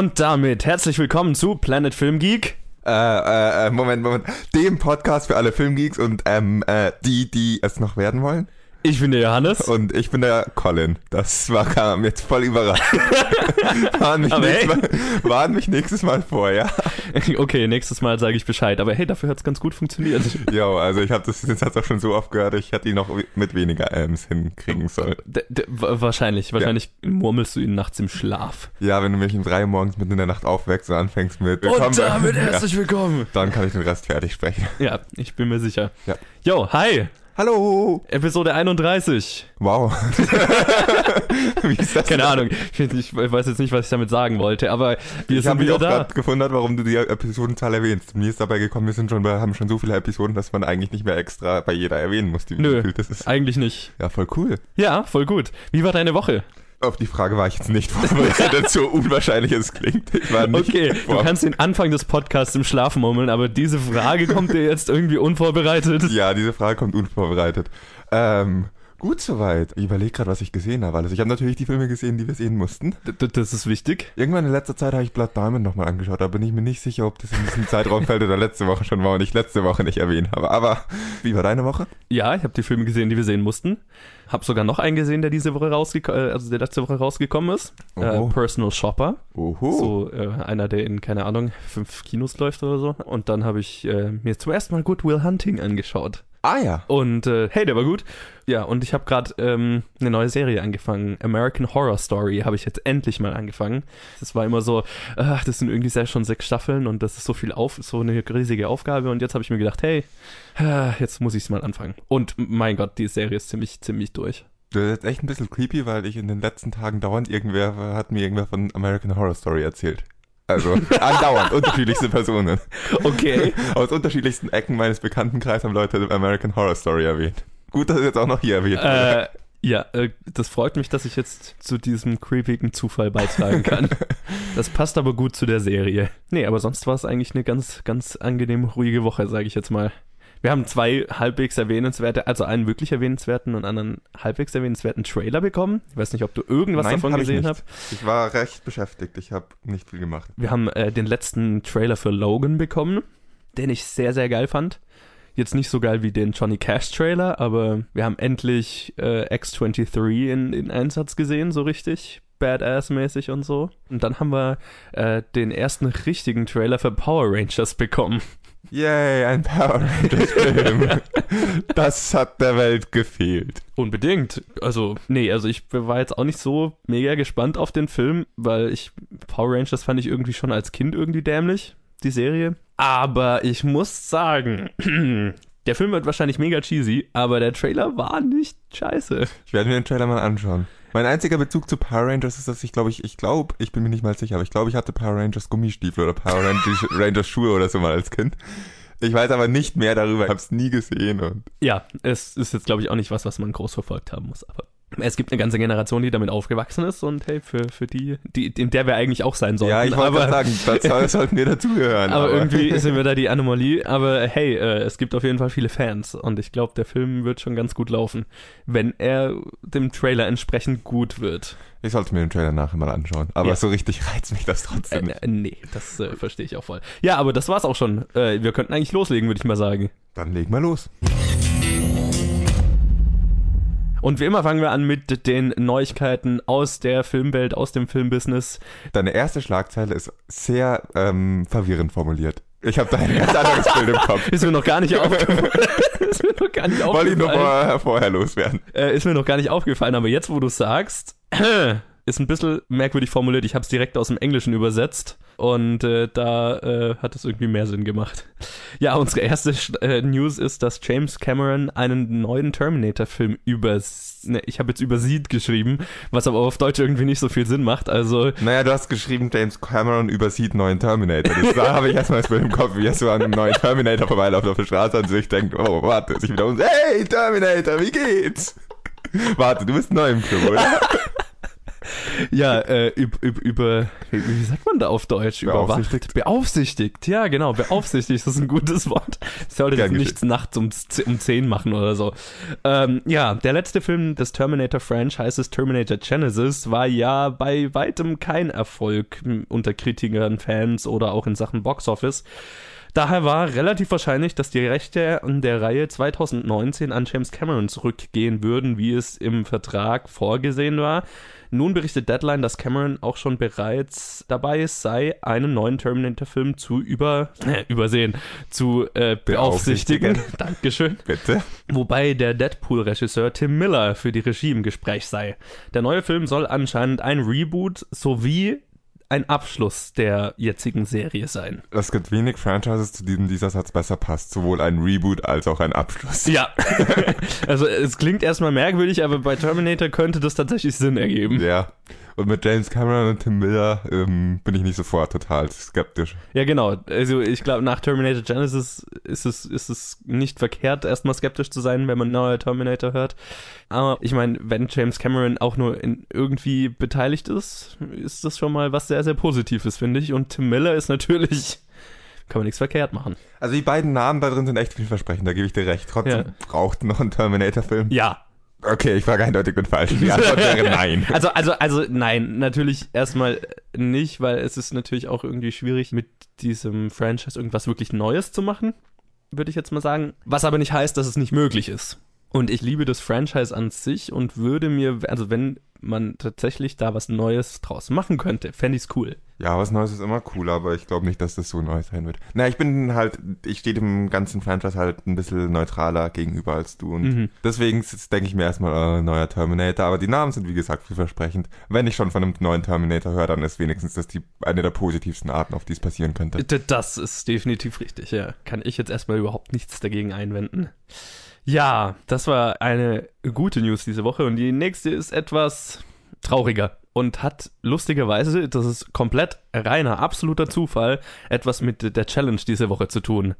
Und damit herzlich willkommen zu Planet Film Geek. Äh, äh, äh, Moment, Moment. Dem Podcast für alle Filmgeeks und ähm, äh, die, die es noch werden wollen. Ich bin der Johannes. Und ich bin der Colin. Das war kam jetzt voll überrascht. warn, mich hey. Mal, warn mich nächstes Mal vor, ja? Okay, nächstes Mal sage ich Bescheid. Aber hey, dafür hat's ganz gut funktioniert. Jo, also ich habe das jetzt auch schon so oft gehört, ich hätte ihn noch mit weniger Ms hinkriegen sollen. D d wa- wahrscheinlich, wahrscheinlich murmelst du ihn nachts im Schlaf. Ja, wenn du mich um drei Uhr morgens mitten in der Nacht aufwächst und anfängst mit Und damit ja, herzlich willkommen. dann kann ich den Rest fertig sprechen. Ja, ich bin mir sicher. Ja. Jo, hi, Hallo! Episode 31. Wow. Wie ist das? Keine Ahnung, ich, ich weiß jetzt nicht, was ich damit sagen wollte, aber wir Ich sind habe mich wieder auch da. gerade gewundert, warum du die Episodenzahl erwähnst. Mir ist dabei gekommen, wir sind schon bei, haben schon so viele Episoden, dass man eigentlich nicht mehr extra bei jeder erwähnen muss. Die Nö, Das ist eigentlich nicht. ja voll cool. Ja, voll gut. Wie war deine Woche? Auf die Frage war ich jetzt nicht vorbereitet, so unwahrscheinlich es klingt. Okay, du vor- kannst den Anfang des Podcasts im Schlaf murmeln, aber diese Frage kommt dir jetzt irgendwie unvorbereitet. Ja, diese Frage kommt unvorbereitet. Ähm, gut soweit. Ich überlege gerade, was ich gesehen habe. Also ich habe natürlich die Filme gesehen, die wir sehen mussten. D das ist wichtig. Irgendwann in letzter Zeit habe ich Blood Diamond nochmal angeschaut. Da bin ich mir nicht sicher, ob das in diesem Zeitraum fällt oder letzte Woche schon war und ich letzte Woche nicht erwähnt habe. Aber wie war deine Woche? Ja, ich habe die Filme gesehen, die wir sehen mussten. Hab sogar noch einen gesehen, der diese Woche rausgekommen, äh, also der letzte Woche rausgekommen ist. Äh. Personal Shopper. Oho. So äh, einer, der in, keine Ahnung, fünf Kinos läuft oder so. Und dann habe ich äh, mir zuerst mal Good Will Hunting angeschaut. Ah ja. Und äh, hey, der war gut. Ja, und ich habe gerade ähm, eine neue Serie angefangen. American Horror Story habe ich jetzt endlich mal angefangen. Das war immer so, ach, das sind irgendwie sehr schon sechs Staffeln und das ist so viel auf, so eine riesige Aufgabe. Und jetzt habe ich mir gedacht, hey, jetzt muss ich es mal anfangen. Und mein Gott, die Serie ist ziemlich, ziemlich durch. Das ist echt ein bisschen creepy, weil ich in den letzten Tagen dauernd irgendwer hat mir irgendwer von American Horror Story erzählt. Also andauernd unterschiedlichste Personen. Okay. Aus unterschiedlichsten Ecken meines Bekanntenkreises haben Leute American Horror Story erwähnt. Gut, dass es jetzt auch noch hier erwähnt äh, ja, äh, das freut mich, dass ich jetzt zu diesem creepigen Zufall beitragen kann. Das passt aber gut zu der Serie. Nee, aber sonst war es eigentlich eine ganz, ganz angenehm ruhige Woche, sage ich jetzt mal. Wir haben zwei halbwegs erwähnenswerte, also einen wirklich erwähnenswerten und einen halbwegs erwähnenswerten Trailer bekommen. Ich weiß nicht, ob du irgendwas Nein, davon hab gesehen hast. Ich war recht beschäftigt. Ich habe nicht viel gemacht. Wir haben äh, den letzten Trailer für Logan bekommen, den ich sehr, sehr geil fand. Jetzt nicht so geil wie den Johnny Cash Trailer, aber wir haben endlich äh, X-23 in, in Einsatz gesehen, so richtig. Badass-mäßig und so. Und dann haben wir äh, den ersten richtigen Trailer für Power Rangers bekommen. Yay, ein Power Rangers Film. das hat der Welt gefehlt. Unbedingt. Also, nee, also ich war jetzt auch nicht so mega gespannt auf den Film, weil ich Power Rangers fand ich irgendwie schon als Kind irgendwie dämlich, die Serie. Aber ich muss sagen, der Film wird wahrscheinlich mega cheesy, aber der Trailer war nicht scheiße. Ich werde mir den Trailer mal anschauen. Mein einziger Bezug zu Power Rangers ist, dass ich glaube, ich, ich glaube, ich bin mir nicht mal sicher, aber ich glaube, ich hatte Power Rangers Gummistiefel oder Power Rangers, Rangers Schuhe oder so mal als Kind. Ich weiß aber nicht mehr darüber, ich habe es nie gesehen und Ja, es ist jetzt, glaube ich, auch nicht was, was man groß verfolgt haben muss, aber es gibt eine ganze Generation, die damit aufgewachsen ist und hey, für, für die, die, in der wir eigentlich auch sein sollten. ja, ich wollte aber, sagen, das soll- sollten wir dazugehören. aber irgendwie sind wir da die Anomalie. Aber hey, äh, es gibt auf jeden Fall viele Fans und ich glaube, der Film wird schon ganz gut laufen, wenn er dem Trailer entsprechend gut wird. ich sollte mir den Trailer nachher mal anschauen. Aber Ja. so richtig reizt mich das Äh, trotzdem nicht. äh, nee, das äh, verstehe ich auch voll. Ja, aber das war's auch schon. Äh, wir könnten eigentlich loslegen, würde ich mal sagen. Dann leg mal los. Und wie immer fangen wir an mit den Neuigkeiten aus der Filmwelt, aus dem Filmbusiness. Deine erste Schlagzeile ist sehr ähm, verwirrend formuliert. Ich habe da ein ganz anderes Bild im Kopf. Ist mir noch gar nicht aufgefallen. ist mir noch gar nicht Wollte ich aufgefallen. vorher, vorher loswerden. Äh, ist mir noch gar nicht aufgefallen, aber jetzt, wo du sagst, ist ein bisschen merkwürdig formuliert. Ich habe es direkt aus dem Englischen übersetzt und äh, da äh, hat es irgendwie mehr Sinn gemacht. Ja, unsere erste äh, News ist, dass James Cameron einen neuen Terminator-Film über, ne, ich habe jetzt übersieht geschrieben, was aber auf Deutsch irgendwie nicht so viel Sinn macht. Also Naja, du hast geschrieben, James Cameron übersieht neuen Terminator. Das, da habe ich erstmal das Bild im Kopf, wie er so an einem neuen Terminator vorbeiläuft auf der Straße und sich denkt, oh, warte, sich wieder um, hey, Terminator, wie geht's? Warte, du bist neu im Club, oder? ja, äh, über, über, wie sagt man da auf Deutsch? Beaufsichtigt. Überwacht. Beaufsichtigt, ja, genau, beaufsichtigt, ist ein gutes Wort. Ich sollte Gern jetzt nichts nachts um, um 10 machen oder so. Ähm, ja, der letzte Film des Terminator-Franchises, Terminator Genesis, war ja bei weitem kein Erfolg unter Kritikern, Fans oder auch in Sachen Boxoffice. Daher war relativ wahrscheinlich, dass die Rechte an der Reihe 2019 an James Cameron zurückgehen würden, wie es im Vertrag vorgesehen war. Nun berichtet Deadline, dass Cameron auch schon bereits dabei sei, einen neuen Terminator-Film zu über, äh, übersehen, zu äh, beaufsichtigen. Dankeschön. Bitte? Wobei der Deadpool-Regisseur Tim Miller für die Regie im Gespräch sei. Der neue Film soll anscheinend ein Reboot sowie ein Abschluss der jetzigen Serie sein. Es gibt wenig Franchises, zu denen dieser Satz besser passt. Sowohl ein Reboot als auch ein Abschluss. Ja, also es klingt erstmal merkwürdig, aber bei Terminator könnte das tatsächlich Sinn ergeben. Ja. Und mit James Cameron und Tim Miller ähm, bin ich nicht sofort total skeptisch. Ja, genau. Also ich glaube, nach Terminator Genesis ist es, ist es nicht verkehrt, erstmal skeptisch zu sein, wenn man neuer Terminator hört. Aber ich meine, wenn James Cameron auch nur in irgendwie beteiligt ist, ist das schon mal was sehr, sehr Positives, finde ich. Und Tim Miller ist natürlich, kann man nichts verkehrt machen. Also die beiden Namen da drin sind echt vielversprechend, da gebe ich dir recht. Trotzdem Ja. braucht noch ein Terminator-Film. Ja, Okay, ich frage eindeutig den falschen. Die Antwort wäre nein. Also, also, also nein, natürlich erstmal nicht, weil es ist natürlich auch irgendwie schwierig, mit diesem Franchise irgendwas wirklich Neues zu machen, würde ich jetzt mal sagen. Was aber nicht heißt, dass es nicht möglich ist. Und ich liebe das Franchise an sich und würde mir, also wenn man tatsächlich da was Neues draus machen könnte, fände ich es cool. Ja, was Neues ist immer cool, aber ich glaube nicht, dass das so neu sein wird. Na, ich bin halt, ich stehe dem ganzen Franchise halt ein bisschen neutraler gegenüber als du und Mhm. deswegen denke ich mir erstmal, äh, neuer Terminator, aber die Namen sind wie gesagt vielversprechend. Wenn ich schon von einem neuen Terminator höre, dann ist wenigstens das die, eine der positivsten Arten, auf die es passieren könnte. Das ist definitiv richtig, ja. Kann ich jetzt erstmal überhaupt nichts dagegen einwenden. Ja, das war eine gute News diese Woche und die nächste ist etwas trauriger und hat lustigerweise, das ist komplett reiner, absoluter Zufall, etwas mit der Challenge diese Woche zu tun.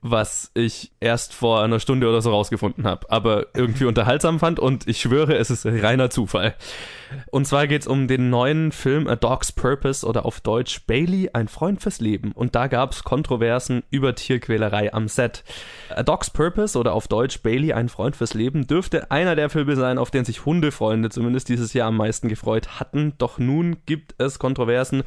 Was ich erst vor einer Stunde oder so rausgefunden habe, aber irgendwie unterhaltsam fand und ich schwöre, es ist reiner Zufall. Und zwar geht es um den neuen Film A Dog's Purpose oder auf Deutsch Bailey, ein Freund fürs Leben. Und da gab es Kontroversen über Tierquälerei am Set. A Dog's Purpose oder auf Deutsch Bailey, ein Freund fürs Leben dürfte einer der Filme sein, auf den sich Hundefreunde zumindest dieses Jahr am meisten gefreut hatten. Doch nun gibt es Kontroversen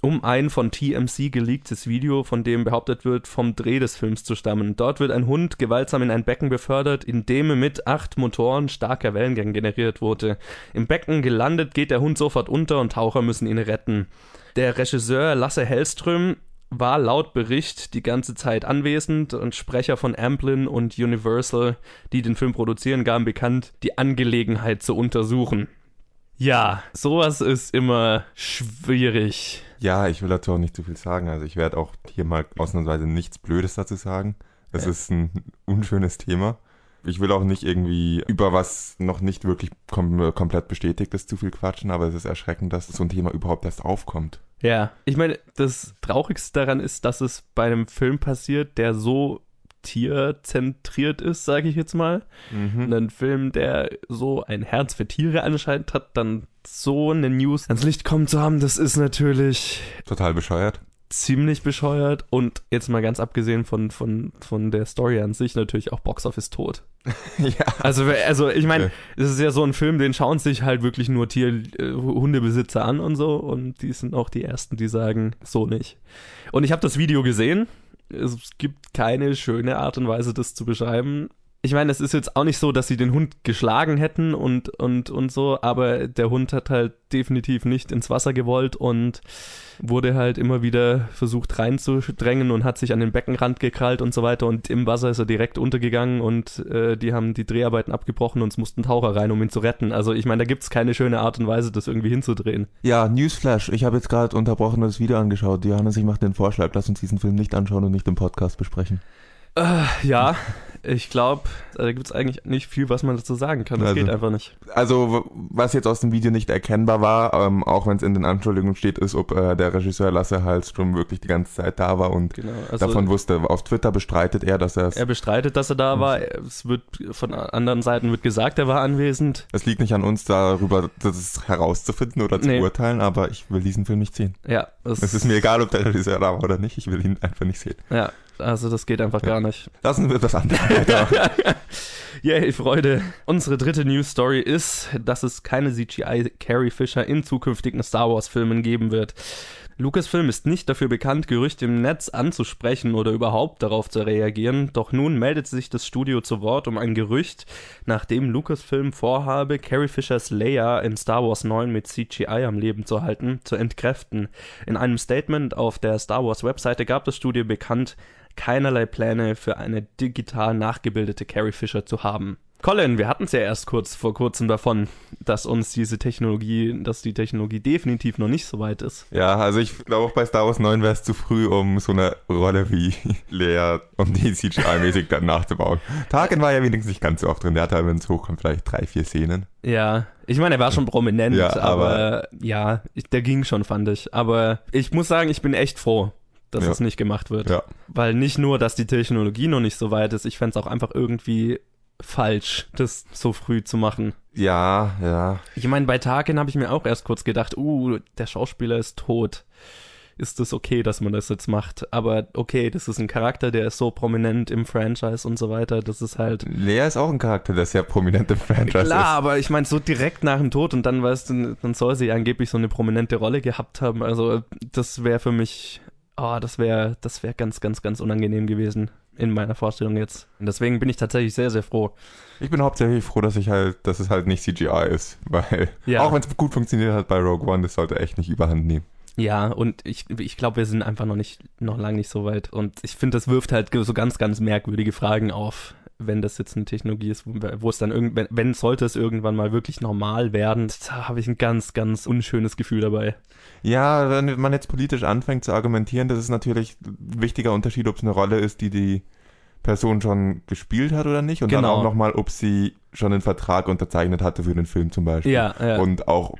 um ein von TMC geleaktes Video, von dem behauptet wird, vom Dreh des Films zu stammen. Dort wird ein Hund gewaltsam in ein Becken befördert, in dem mit acht Motoren starker Wellengang generiert wurde. Im Becken gelandet geht der Hund sofort unter und Taucher müssen ihn retten. Der Regisseur Lasse Hellström war laut Bericht die ganze Zeit anwesend und Sprecher von Amblin und Universal, die den Film produzieren, gaben bekannt, die Angelegenheit zu untersuchen. Ja, sowas ist immer schwierig. Ja, ich will dazu auch nicht zu viel sagen. Also ich werde auch hier mal ausnahmsweise nichts Blödes dazu sagen. Es Ja. ist ein unschönes Thema. Ich will auch nicht irgendwie über was noch nicht wirklich kom komplett bestätigt ist, zu viel quatschen, aber es ist erschreckend, dass so ein Thema überhaupt erst aufkommt. Ja, ich meine, das Traurigste daran ist, dass es bei einem Film passiert, der so tierzentriert ist, sage ich jetzt mal. Mhm. Ein Film, der so ein Herz für Tiere anscheinend hat, dann so eine News ans Licht kommen zu haben, das ist natürlich Total bescheuert. ziemlich bescheuert und jetzt mal ganz abgesehen von, von, von der Story an sich natürlich auch Box Office tot. ja. Also, also ich meine, Ja. es ist ja so ein Film, den schauen sich halt wirklich nur Tier, äh, Hundebesitzer an und so und die sind auch die Ersten, die sagen, so nicht. Und ich habe das Video gesehen. Es gibt keine schöne Art und Weise, das zu beschreiben. Ich meine, es ist jetzt auch nicht so, dass sie den Hund geschlagen hätten und, und, und so, aber der Hund hat halt definitiv nicht ins Wasser gewollt und wurde halt immer wieder versucht reinzudrängen und hat sich an den Beckenrand gekrallt und so weiter und im Wasser ist er direkt untergegangen und äh, die haben die Dreharbeiten abgebrochen und es mussten Taucher rein, um ihn zu retten. Also ich meine, da gibt's keine schöne Art und Weise, das irgendwie hinzudrehen. Ja, Newsflash. Ich habe jetzt gerade unterbrochen das Video angeschaut. Johannes, ich mache den Vorschlag, lass uns diesen Film nicht anschauen und nicht im Podcast besprechen. Äh, ja, Ich glaube, da gibt es eigentlich nicht viel, was man dazu sagen kann. Das Also- geht einfach nicht. Also, was jetzt aus dem Video nicht erkennbar war, ähm, auch wenn es in den Anschuldigungen steht, ist, ob äh, der Regisseur Lasse Hallström wirklich die ganze Zeit da war und Genau. Also davon wusste. Auf Twitter bestreitet er, dass er es. er bestreitet, dass er da war. Es wird von anderen Seiten wird gesagt, er war anwesend. Es liegt nicht an uns, darüber das herauszufinden oder zu Nee. urteilen, aber ich will diesen Film nicht sehen. Ja, es, Es ist mir egal, ob der Regisseur da war oder nicht, ich will ihn einfach nicht sehen. Ja, also das geht einfach gar nicht. Lassen wir das andere. Yay, Freude. Unsere dritte News Story ist, dass es keine CGI Carrie Fisher in zukünftigen Star Wars Filmen geben wird. Lucasfilm ist nicht dafür bekannt, Gerüchte im Netz anzusprechen oder überhaupt darauf zu reagieren, doch nun meldet sich das Studio zu Wort um ein Gerücht, nachdem Lucasfilm vorhabe, Carrie Fishers Leia in Star Wars 9 mit CGI am Leben zu halten, zu entkräften. In einem Statement auf der Star Wars Webseite gab das Studio bekannt, keinerlei Pläne für eine digital nachgebildete Carrie Fisher zu haben. Colin, wir hatten es ja erst kurz vor kurzem davon, dass uns diese Technologie, dass die Technologie definitiv noch nicht so weit ist. Ja, also ich glaube auch bei Star Wars 9 wäre es zu früh, um so eine Rolle wie Lea, um die CGI-mäßig dann nachzubauen. Tarkin war ja wenigstens nicht ganz so oft drin. Der hatte, wenn es hochkommt, vielleicht drei, vier Szenen. Ja, ich meine, er war schon prominent, Ja, aber, aber- ja, ich- der ging schon, fand ich. Aber ich muss sagen, ich bin echt froh, dass Ja. es nicht gemacht wird. Ja. Weil nicht nur, dass die Technologie noch nicht so weit ist, ich fände es auch einfach irgendwie falsch, das so früh zu machen. Ja, ja. Ich meine, bei Tarkin habe ich mir auch erst kurz gedacht, uh, der Schauspieler ist tot. Ist das okay, dass man das jetzt macht? Aber okay, das ist ein Charakter, der ist so prominent im Franchise und so weiter. Das ist halt. Lea ist auch ein Charakter, der sehr prominent im Franchise Klar, ist. aber ich meine, so direkt nach dem Tod und dann weißt du, dann soll sie angeblich so eine prominente Rolle gehabt haben. Also, das wäre für mich, oh, das wäre, das wäre ganz, ganz, ganz unangenehm gewesen in meiner Vorstellung jetzt. Und deswegen bin ich tatsächlich sehr, sehr froh. Ich bin hauptsächlich froh, dass ich halt, dass es halt nicht CGI ist, weil Ja. auch wenn es gut funktioniert hat bei Rogue One, das sollte echt nicht überhand nehmen. Ja, und ich, ich glaube, wir sind einfach noch nicht, noch lange nicht so weit. Und ich finde, das wirft halt so ganz, ganz merkwürdige Fragen auf, wenn das jetzt eine Technologie ist, wo, es dann irgendwann, wenn sollte es irgendwann mal wirklich normal werden, da habe ich ein ganz, ganz unschönes Gefühl dabei. Ja, wenn man jetzt politisch anfängt zu argumentieren, das ist natürlich ein wichtiger Unterschied, ob es eine Rolle ist, die die Person schon gespielt hat oder nicht. Und dann Genau. auch nochmal, ob sie schon einen Vertrag unterzeichnet hatte für den Film zum Beispiel. Ja, ja. Und auch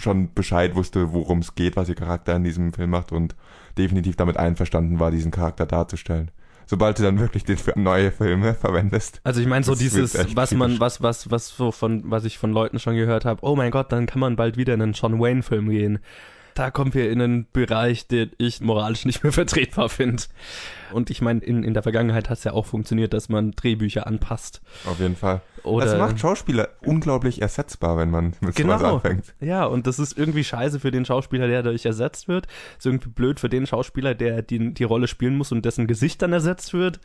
schon Bescheid wusste, worum es geht, was ihr Charakter in diesem Film macht und definitiv damit einverstanden war, diesen Charakter darzustellen. Sobald du dann wirklich den für neue Filme verwendest. Also ich meine so dieses, was man, was, was, was so von, was ich von Leuten schon gehört habe, oh mein Gott, dann kann man bald wieder in einen John Wayne-Film gehen. Da kommen wir in einen Bereich, den ich moralisch nicht mehr vertretbar finde. Und ich meine, in, in der Vergangenheit hat es ja auch funktioniert, dass man Drehbücher anpasst. Auf jeden Fall. Oder das macht Schauspieler unglaublich ersetzbar, wenn man mit Genau. sowas anfängt. Ja, und das ist irgendwie scheiße für den Schauspieler, der dadurch ersetzt wird. Ist irgendwie blöd für den Schauspieler, der die, die Rolle spielen muss und dessen Gesicht dann ersetzt wird.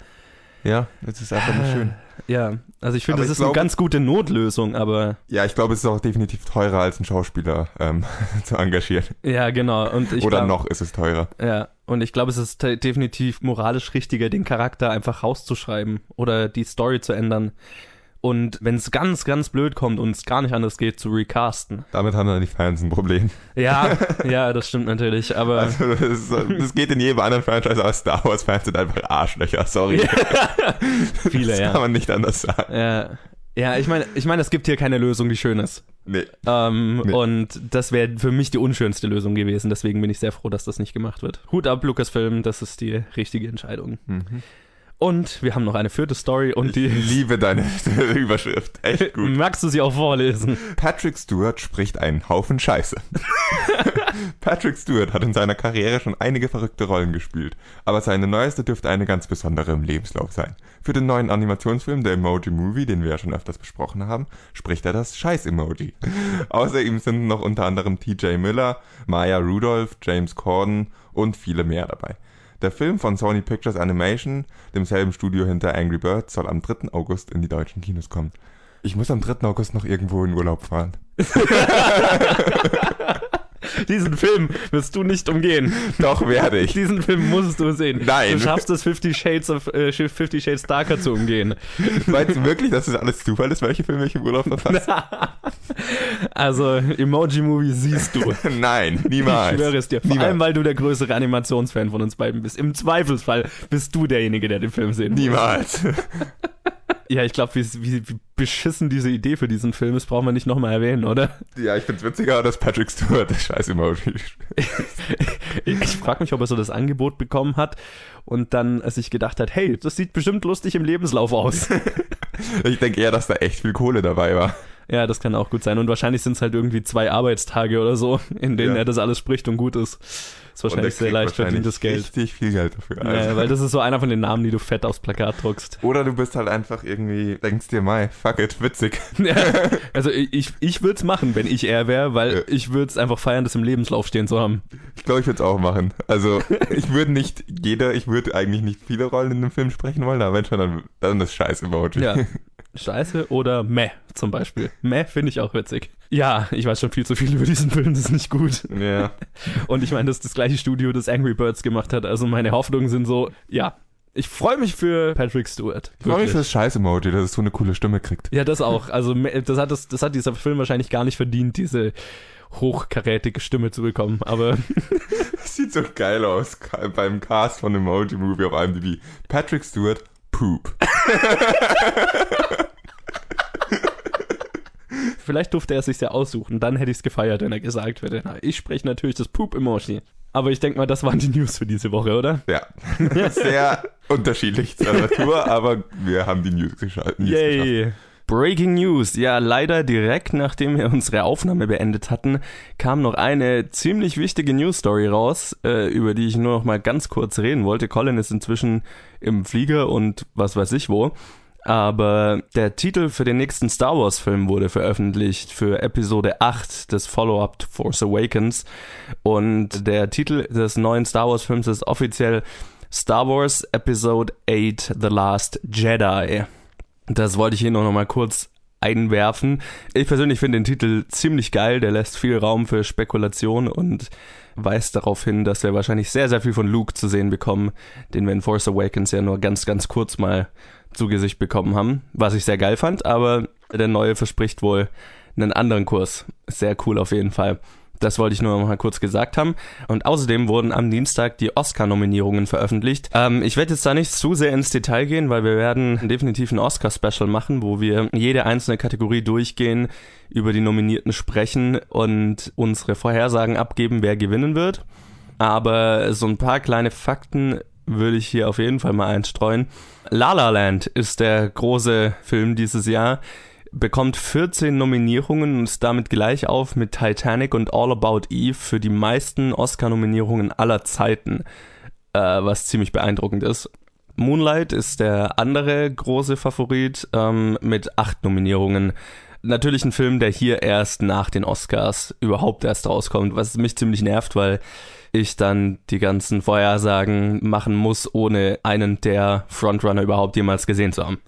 Ja, es ist einfach nicht schön. Ja, also ich finde, das ich ist eine glaube- ganz gute Notlösung, aber Ja, ich glaube, es ist auch definitiv teurer, als einen Schauspieler ähm, zu engagieren. ja, genau. Und ich Oder glaub- noch ist es teurer. Ja, und ich glaube, es ist definitiv moralisch richtiger, den Charakter einfach rauszuschreiben oder die Story zu ändern. Und wenn es ganz, ganz blöd kommt und es gar nicht anders geht, zu recasten. Damit haben dann die Fans ein Problem. Ja, ja, das stimmt natürlich, aber Also, das, das geht in jedem anderen Franchise, aber Star Wars-Fans sind einfach Arschlöcher, sorry. viele, das ja. kann man nicht anders sagen. Ja, ja ich meine, ich meine, es gibt hier keine Lösung, die schön ist. Nee. Ähm, Nee. Und das wäre für mich die unschönste Lösung gewesen. Deswegen bin ich sehr froh, dass das nicht gemacht wird. Hut ab, Lucasfilm, das ist die richtige Entscheidung. Mhm. Und wir haben noch eine vierte Story und Ich die. liebe deine Überschrift. Echt gut. Magst du sie auch vorlesen? Patrick Stewart spricht einen Haufen Scheiße. Patrick Stewart hat in seiner Karriere schon einige verrückte Rollen gespielt, aber seine neueste dürfte eine ganz besondere im Lebenslauf sein. Für den neuen Animationsfilm The Emoji Movie, den wir ja schon öfters besprochen haben, spricht er das Scheiß-Emoji. Außer ihm sind noch unter anderem TJ Miller, Maya Rudolph, James Corden und viele mehr dabei. Der Film von Sony Pictures Animation, demselben Studio hinter Angry Birds, soll am 3. August in die deutschen Kinos kommen. Ich muss am 3. August noch irgendwo in Urlaub fahren. Diesen Film wirst du nicht umgehen. Doch, werde ich. Diesen Film musst du sehen. Nein. Du schaffst es, Fifty Shades of äh, Fifty Shades Darker zu umgehen. Meinst du wirklich, dass das alles Zufall ist, welche Filme ich im Urlaub verfasse? also, Emoji-Movie siehst du. Nein, niemals. Ich schwöre es dir. Vor Niemals. allem, weil du der größere Animationsfan von uns beiden bist. Im Zweifelsfall bist du derjenige, der den Film sehen muss. Niemals. Ja, ich glaube, wie, wie, wie beschissen diese Idee für diesen Film ist, brauchen wir nicht nochmal erwähnen, oder? Ja, ich find's witziger, dass Patrick Stewart das scheiß Emoji Ich frage mich, ob er so das Angebot bekommen hat und dann sich gedacht hat, hey, das sieht bestimmt lustig im Lebenslauf aus. Ich denke eher, dass da echt viel Kohle dabei war. Ja, das kann auch gut sein. Und wahrscheinlich sind es halt irgendwie zwei Arbeitstage oder so, in denen Ja. er das alles spricht und gut ist. Ist wahrscheinlich sehr leicht verdientes Geld. Richtig viel Geld dafür. Also. Ja, weil das ist so einer von den Namen, die du fett aufs Plakat druckst. Oder du bist halt einfach irgendwie, denkst dir, Mai, fuck it, witzig. Ja, also ich, ich, ich würde es machen, wenn ich er wäre, weil Ja. ich würde es einfach feiern, das im Lebenslauf stehen zu haben. Ich glaube, ich würde es auch machen. Also, ich würde nicht jeder, ich würde eigentlich nicht viele Rollen in einem Film sprechen wollen, aber wenn schon, dann, dann das scheiß Emoji. Ja. Scheiße oder meh zum Beispiel. Meh finde ich auch witzig. Ja, ich weiß schon viel zu viel über diesen Film, das ist nicht gut. ja. Und ich meine, das ist das gleiche Studio, das Angry Birds gemacht hat. Also meine Hoffnungen sind so, ja. Ich freue mich für Patrick Stewart. Ich freue mich für das scheiß Emoji, dass es so eine coole Stimme kriegt. Ja, das auch. Also das hat, das, das hat dieser Film wahrscheinlich gar nicht verdient, diese hochkarätige Stimme zu bekommen. Aber Das sieht so geil aus beim Cast von Emoji Movie auf IMDb. Patrick Stewart, Poop. vielleicht durfte er es sich ja aussuchen. Dann hätte ich es gefeiert, wenn er gesagt hätte, na, ich spreche natürlich das Poop-Emoji. Aber ich denke mal, das waren die News für diese Woche, oder? Ja. Sehr unterschiedlich zur Natur, aber wir haben die News, gescha News geschafft. Yay! Breaking News. Ja, leider direkt nachdem wir unsere Aufnahme beendet hatten, kam noch eine ziemlich wichtige News-Story raus, äh, über die ich nur noch mal ganz kurz reden wollte. Colin ist inzwischen im Flieger und was weiß ich wo. Aber der Titel für den nächsten Star Wars-Film wurde veröffentlicht für Episode 8 des Follow-up to Force Awakens. Und der Titel des neuen Star Wars-Films ist offiziell Star Wars Episode 8 The Last Jedi. Das wollte ich hier noch mal kurz einwerfen. Ich persönlich finde den Titel ziemlich geil. Der lässt viel Raum für Spekulation und weist darauf hin, dass wir wahrscheinlich sehr, sehr viel von Luke zu sehen bekommen, den wir in Force Awakens ja nur ganz, ganz kurz mal zu Gesicht bekommen haben, was ich sehr geil fand, aber der neue verspricht wohl einen anderen Kurs. Sehr cool auf jeden Fall. Das wollte ich nur mal kurz gesagt haben. Und außerdem wurden am Dienstag die Oscar-Nominierungen veröffentlicht. Ähm, ich werde jetzt da nicht zu sehr ins Detail gehen, weil wir werden definitiv ein Oscar-Special machen, wo wir jede einzelne Kategorie durchgehen, über die Nominierten sprechen und unsere Vorhersagen abgeben, wer gewinnen wird. Aber so ein paar kleine Fakten würde ich hier auf jeden Fall mal einstreuen. La La Land ist der große Film dieses Jahr bekommt 14 Nominierungen und ist damit gleich auf mit Titanic und All About Eve für die meisten Oscar-Nominierungen aller Zeiten, äh, was ziemlich beeindruckend ist. Moonlight ist der andere große Favorit ähm, mit acht Nominierungen. Natürlich ein Film, der hier erst nach den Oscars überhaupt erst rauskommt, was mich ziemlich nervt, weil ich dann die ganzen Vorhersagen machen muss, ohne einen der Frontrunner überhaupt jemals gesehen zu haben.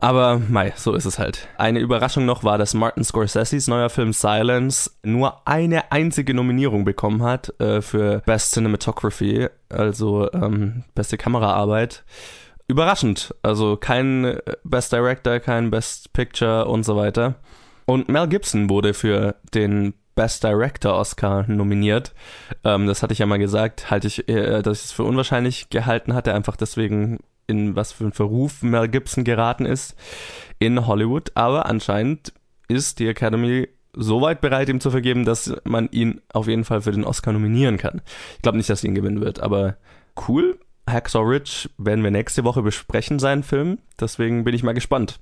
Aber mei, so ist es halt. Eine Überraschung noch war, dass Martin Scorseses neuer Film Silence nur eine einzige Nominierung bekommen hat äh, für Best Cinematography, also ähm, beste Kameraarbeit. Überraschend. Also kein äh, Best Director, kein Best Picture und so weiter. Und Mel Gibson wurde für den Best Director Oscar nominiert. Ähm, das hatte ich ja mal gesagt, halte ich, äh, dass ich es für unwahrscheinlich gehalten hatte, einfach deswegen in was für einen Verruf Mel Gibson geraten ist in Hollywood. Aber anscheinend ist die Academy so weit bereit, ihm zu vergeben, dass man ihn auf jeden Fall für den Oscar nominieren kann. Ich glaube nicht, dass er ihn gewinnen wird, aber cool. Hacksaw Ridge werden wir nächste Woche besprechen, seinen Film. Deswegen bin ich mal gespannt.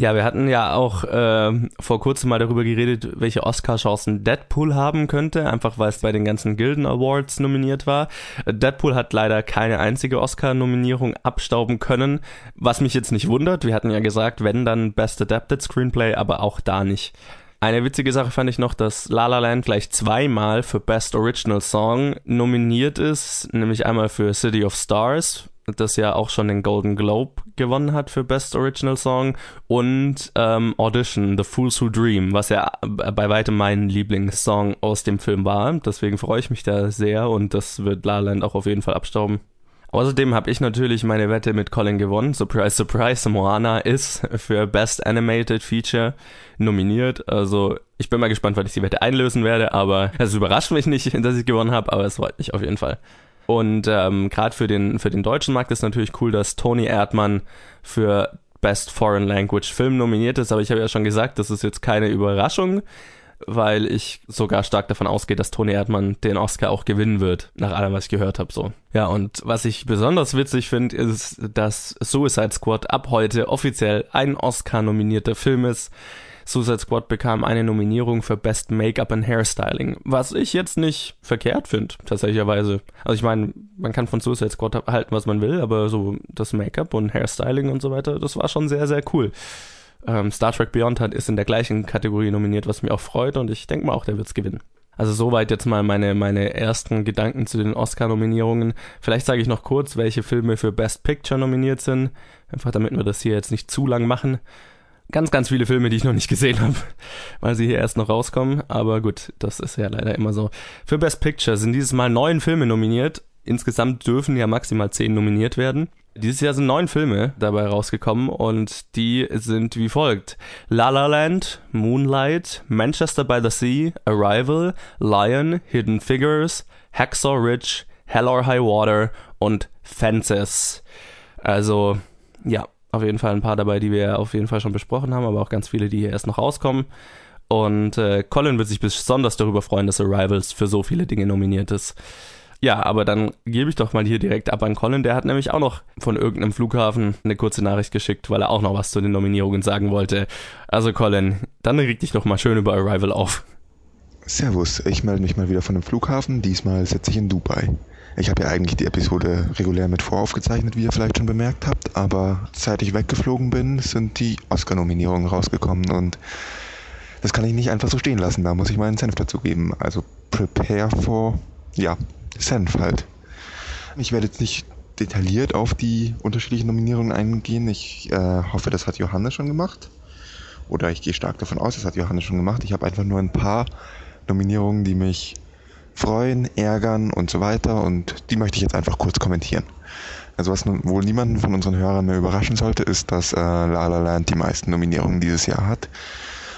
Ja, wir hatten ja auch äh, vor kurzem mal darüber geredet, welche Oscar-Chancen Deadpool haben könnte, einfach weil es bei den ganzen Gilden Awards nominiert war. Deadpool hat leider keine einzige Oscar-Nominierung abstauben können, was mich jetzt nicht wundert. Wir hatten ja gesagt, wenn dann Best Adapted Screenplay, aber auch da nicht. Eine witzige Sache fand ich noch, dass La La Land gleich zweimal für Best Original Song nominiert ist, nämlich einmal für City of Stars das ja auch schon den Golden Globe gewonnen hat für Best Original Song und ähm, Audition, The Fools Who Dream, was ja bei weitem mein Lieblingssong aus dem Film war. Deswegen freue ich mich da sehr und das wird La Land auch auf jeden Fall abstauben. Außerdem habe ich natürlich meine Wette mit Colin gewonnen. Surprise, surprise, Moana ist für Best Animated Feature nominiert. Also ich bin mal gespannt, wann ich die Wette einlösen werde, aber es überrascht mich nicht, dass ich gewonnen habe, aber es freut mich auf jeden Fall. Und ähm, gerade für den, für den deutschen Markt ist natürlich cool, dass Tony Erdmann für Best Foreign Language Film nominiert ist, aber ich habe ja schon gesagt, das ist jetzt keine Überraschung weil ich sogar stark davon ausgehe, dass Tony Erdmann den Oscar auch gewinnen wird, nach allem, was ich gehört habe. So. Ja, und was ich besonders witzig finde, ist, dass Suicide Squad ab heute offiziell ein Oscar-nominierter Film ist. Suicide Squad bekam eine Nominierung für Best Make-up and Hairstyling, was ich jetzt nicht verkehrt finde, tatsächlicherweise. Also ich meine, man kann von Suicide Squad halten, was man will, aber so das Make-up und Hairstyling und so weiter, das war schon sehr, sehr cool. Ähm, Star Trek Beyond hat, ist in der gleichen Kategorie nominiert, was mich auch freut und ich denke mal auch, der wird es gewinnen. Also soweit jetzt mal meine, meine ersten Gedanken zu den Oscar-Nominierungen. Vielleicht sage ich noch kurz, welche Filme für Best Picture nominiert sind. Einfach damit wir das hier jetzt nicht zu lang machen. Ganz, ganz viele Filme, die ich noch nicht gesehen habe, weil sie hier erst noch rauskommen. Aber gut, das ist ja leider immer so. Für Best Picture sind dieses Mal neun Filme nominiert. Insgesamt dürfen ja maximal zehn nominiert werden. Dieses Jahr sind neun Filme dabei rausgekommen und die sind wie folgt. La La Land, Moonlight, Manchester by the Sea, Arrival, Lion, Hidden Figures, Hacksaw Ridge, Hell or High Water und Fences. Also, ja, auf jeden Fall ein paar dabei, die wir auf jeden Fall schon besprochen haben, aber auch ganz viele, die hier erst noch rauskommen. Und äh, Colin wird sich besonders darüber freuen, dass Arrivals für so viele Dinge nominiert ist. Ja, aber dann gebe ich doch mal hier direkt ab an Colin. Der hat nämlich auch noch von irgendeinem Flughafen eine kurze Nachricht geschickt, weil er auch noch was zu den Nominierungen sagen wollte. Also Colin, dann reg dich doch mal schön über Arrival auf. Servus, ich melde mich mal wieder von dem Flughafen. Diesmal sitze ich in Dubai. Ich habe ja eigentlich die Episode regulär mit voraufgezeichnet, wie ihr vielleicht schon bemerkt habt, aber seit ich weggeflogen bin, sind die Oscar-Nominierungen rausgekommen und das kann ich nicht einfach so stehen lassen. Da muss ich meinen Senf dazugeben. Also prepare for, ja, Senf halt. Ich werde jetzt nicht detailliert auf die unterschiedlichen Nominierungen eingehen. Ich äh, hoffe, das hat Johannes schon gemacht. Oder ich gehe stark davon aus, das hat Johannes schon gemacht. Ich habe einfach nur ein paar Nominierungen, die mich freuen, ärgern und so weiter. Und die möchte ich jetzt einfach kurz kommentieren. Also was wohl niemanden von unseren Hörern mehr überraschen sollte, ist, dass äh, La La Land die meisten Nominierungen dieses Jahr hat.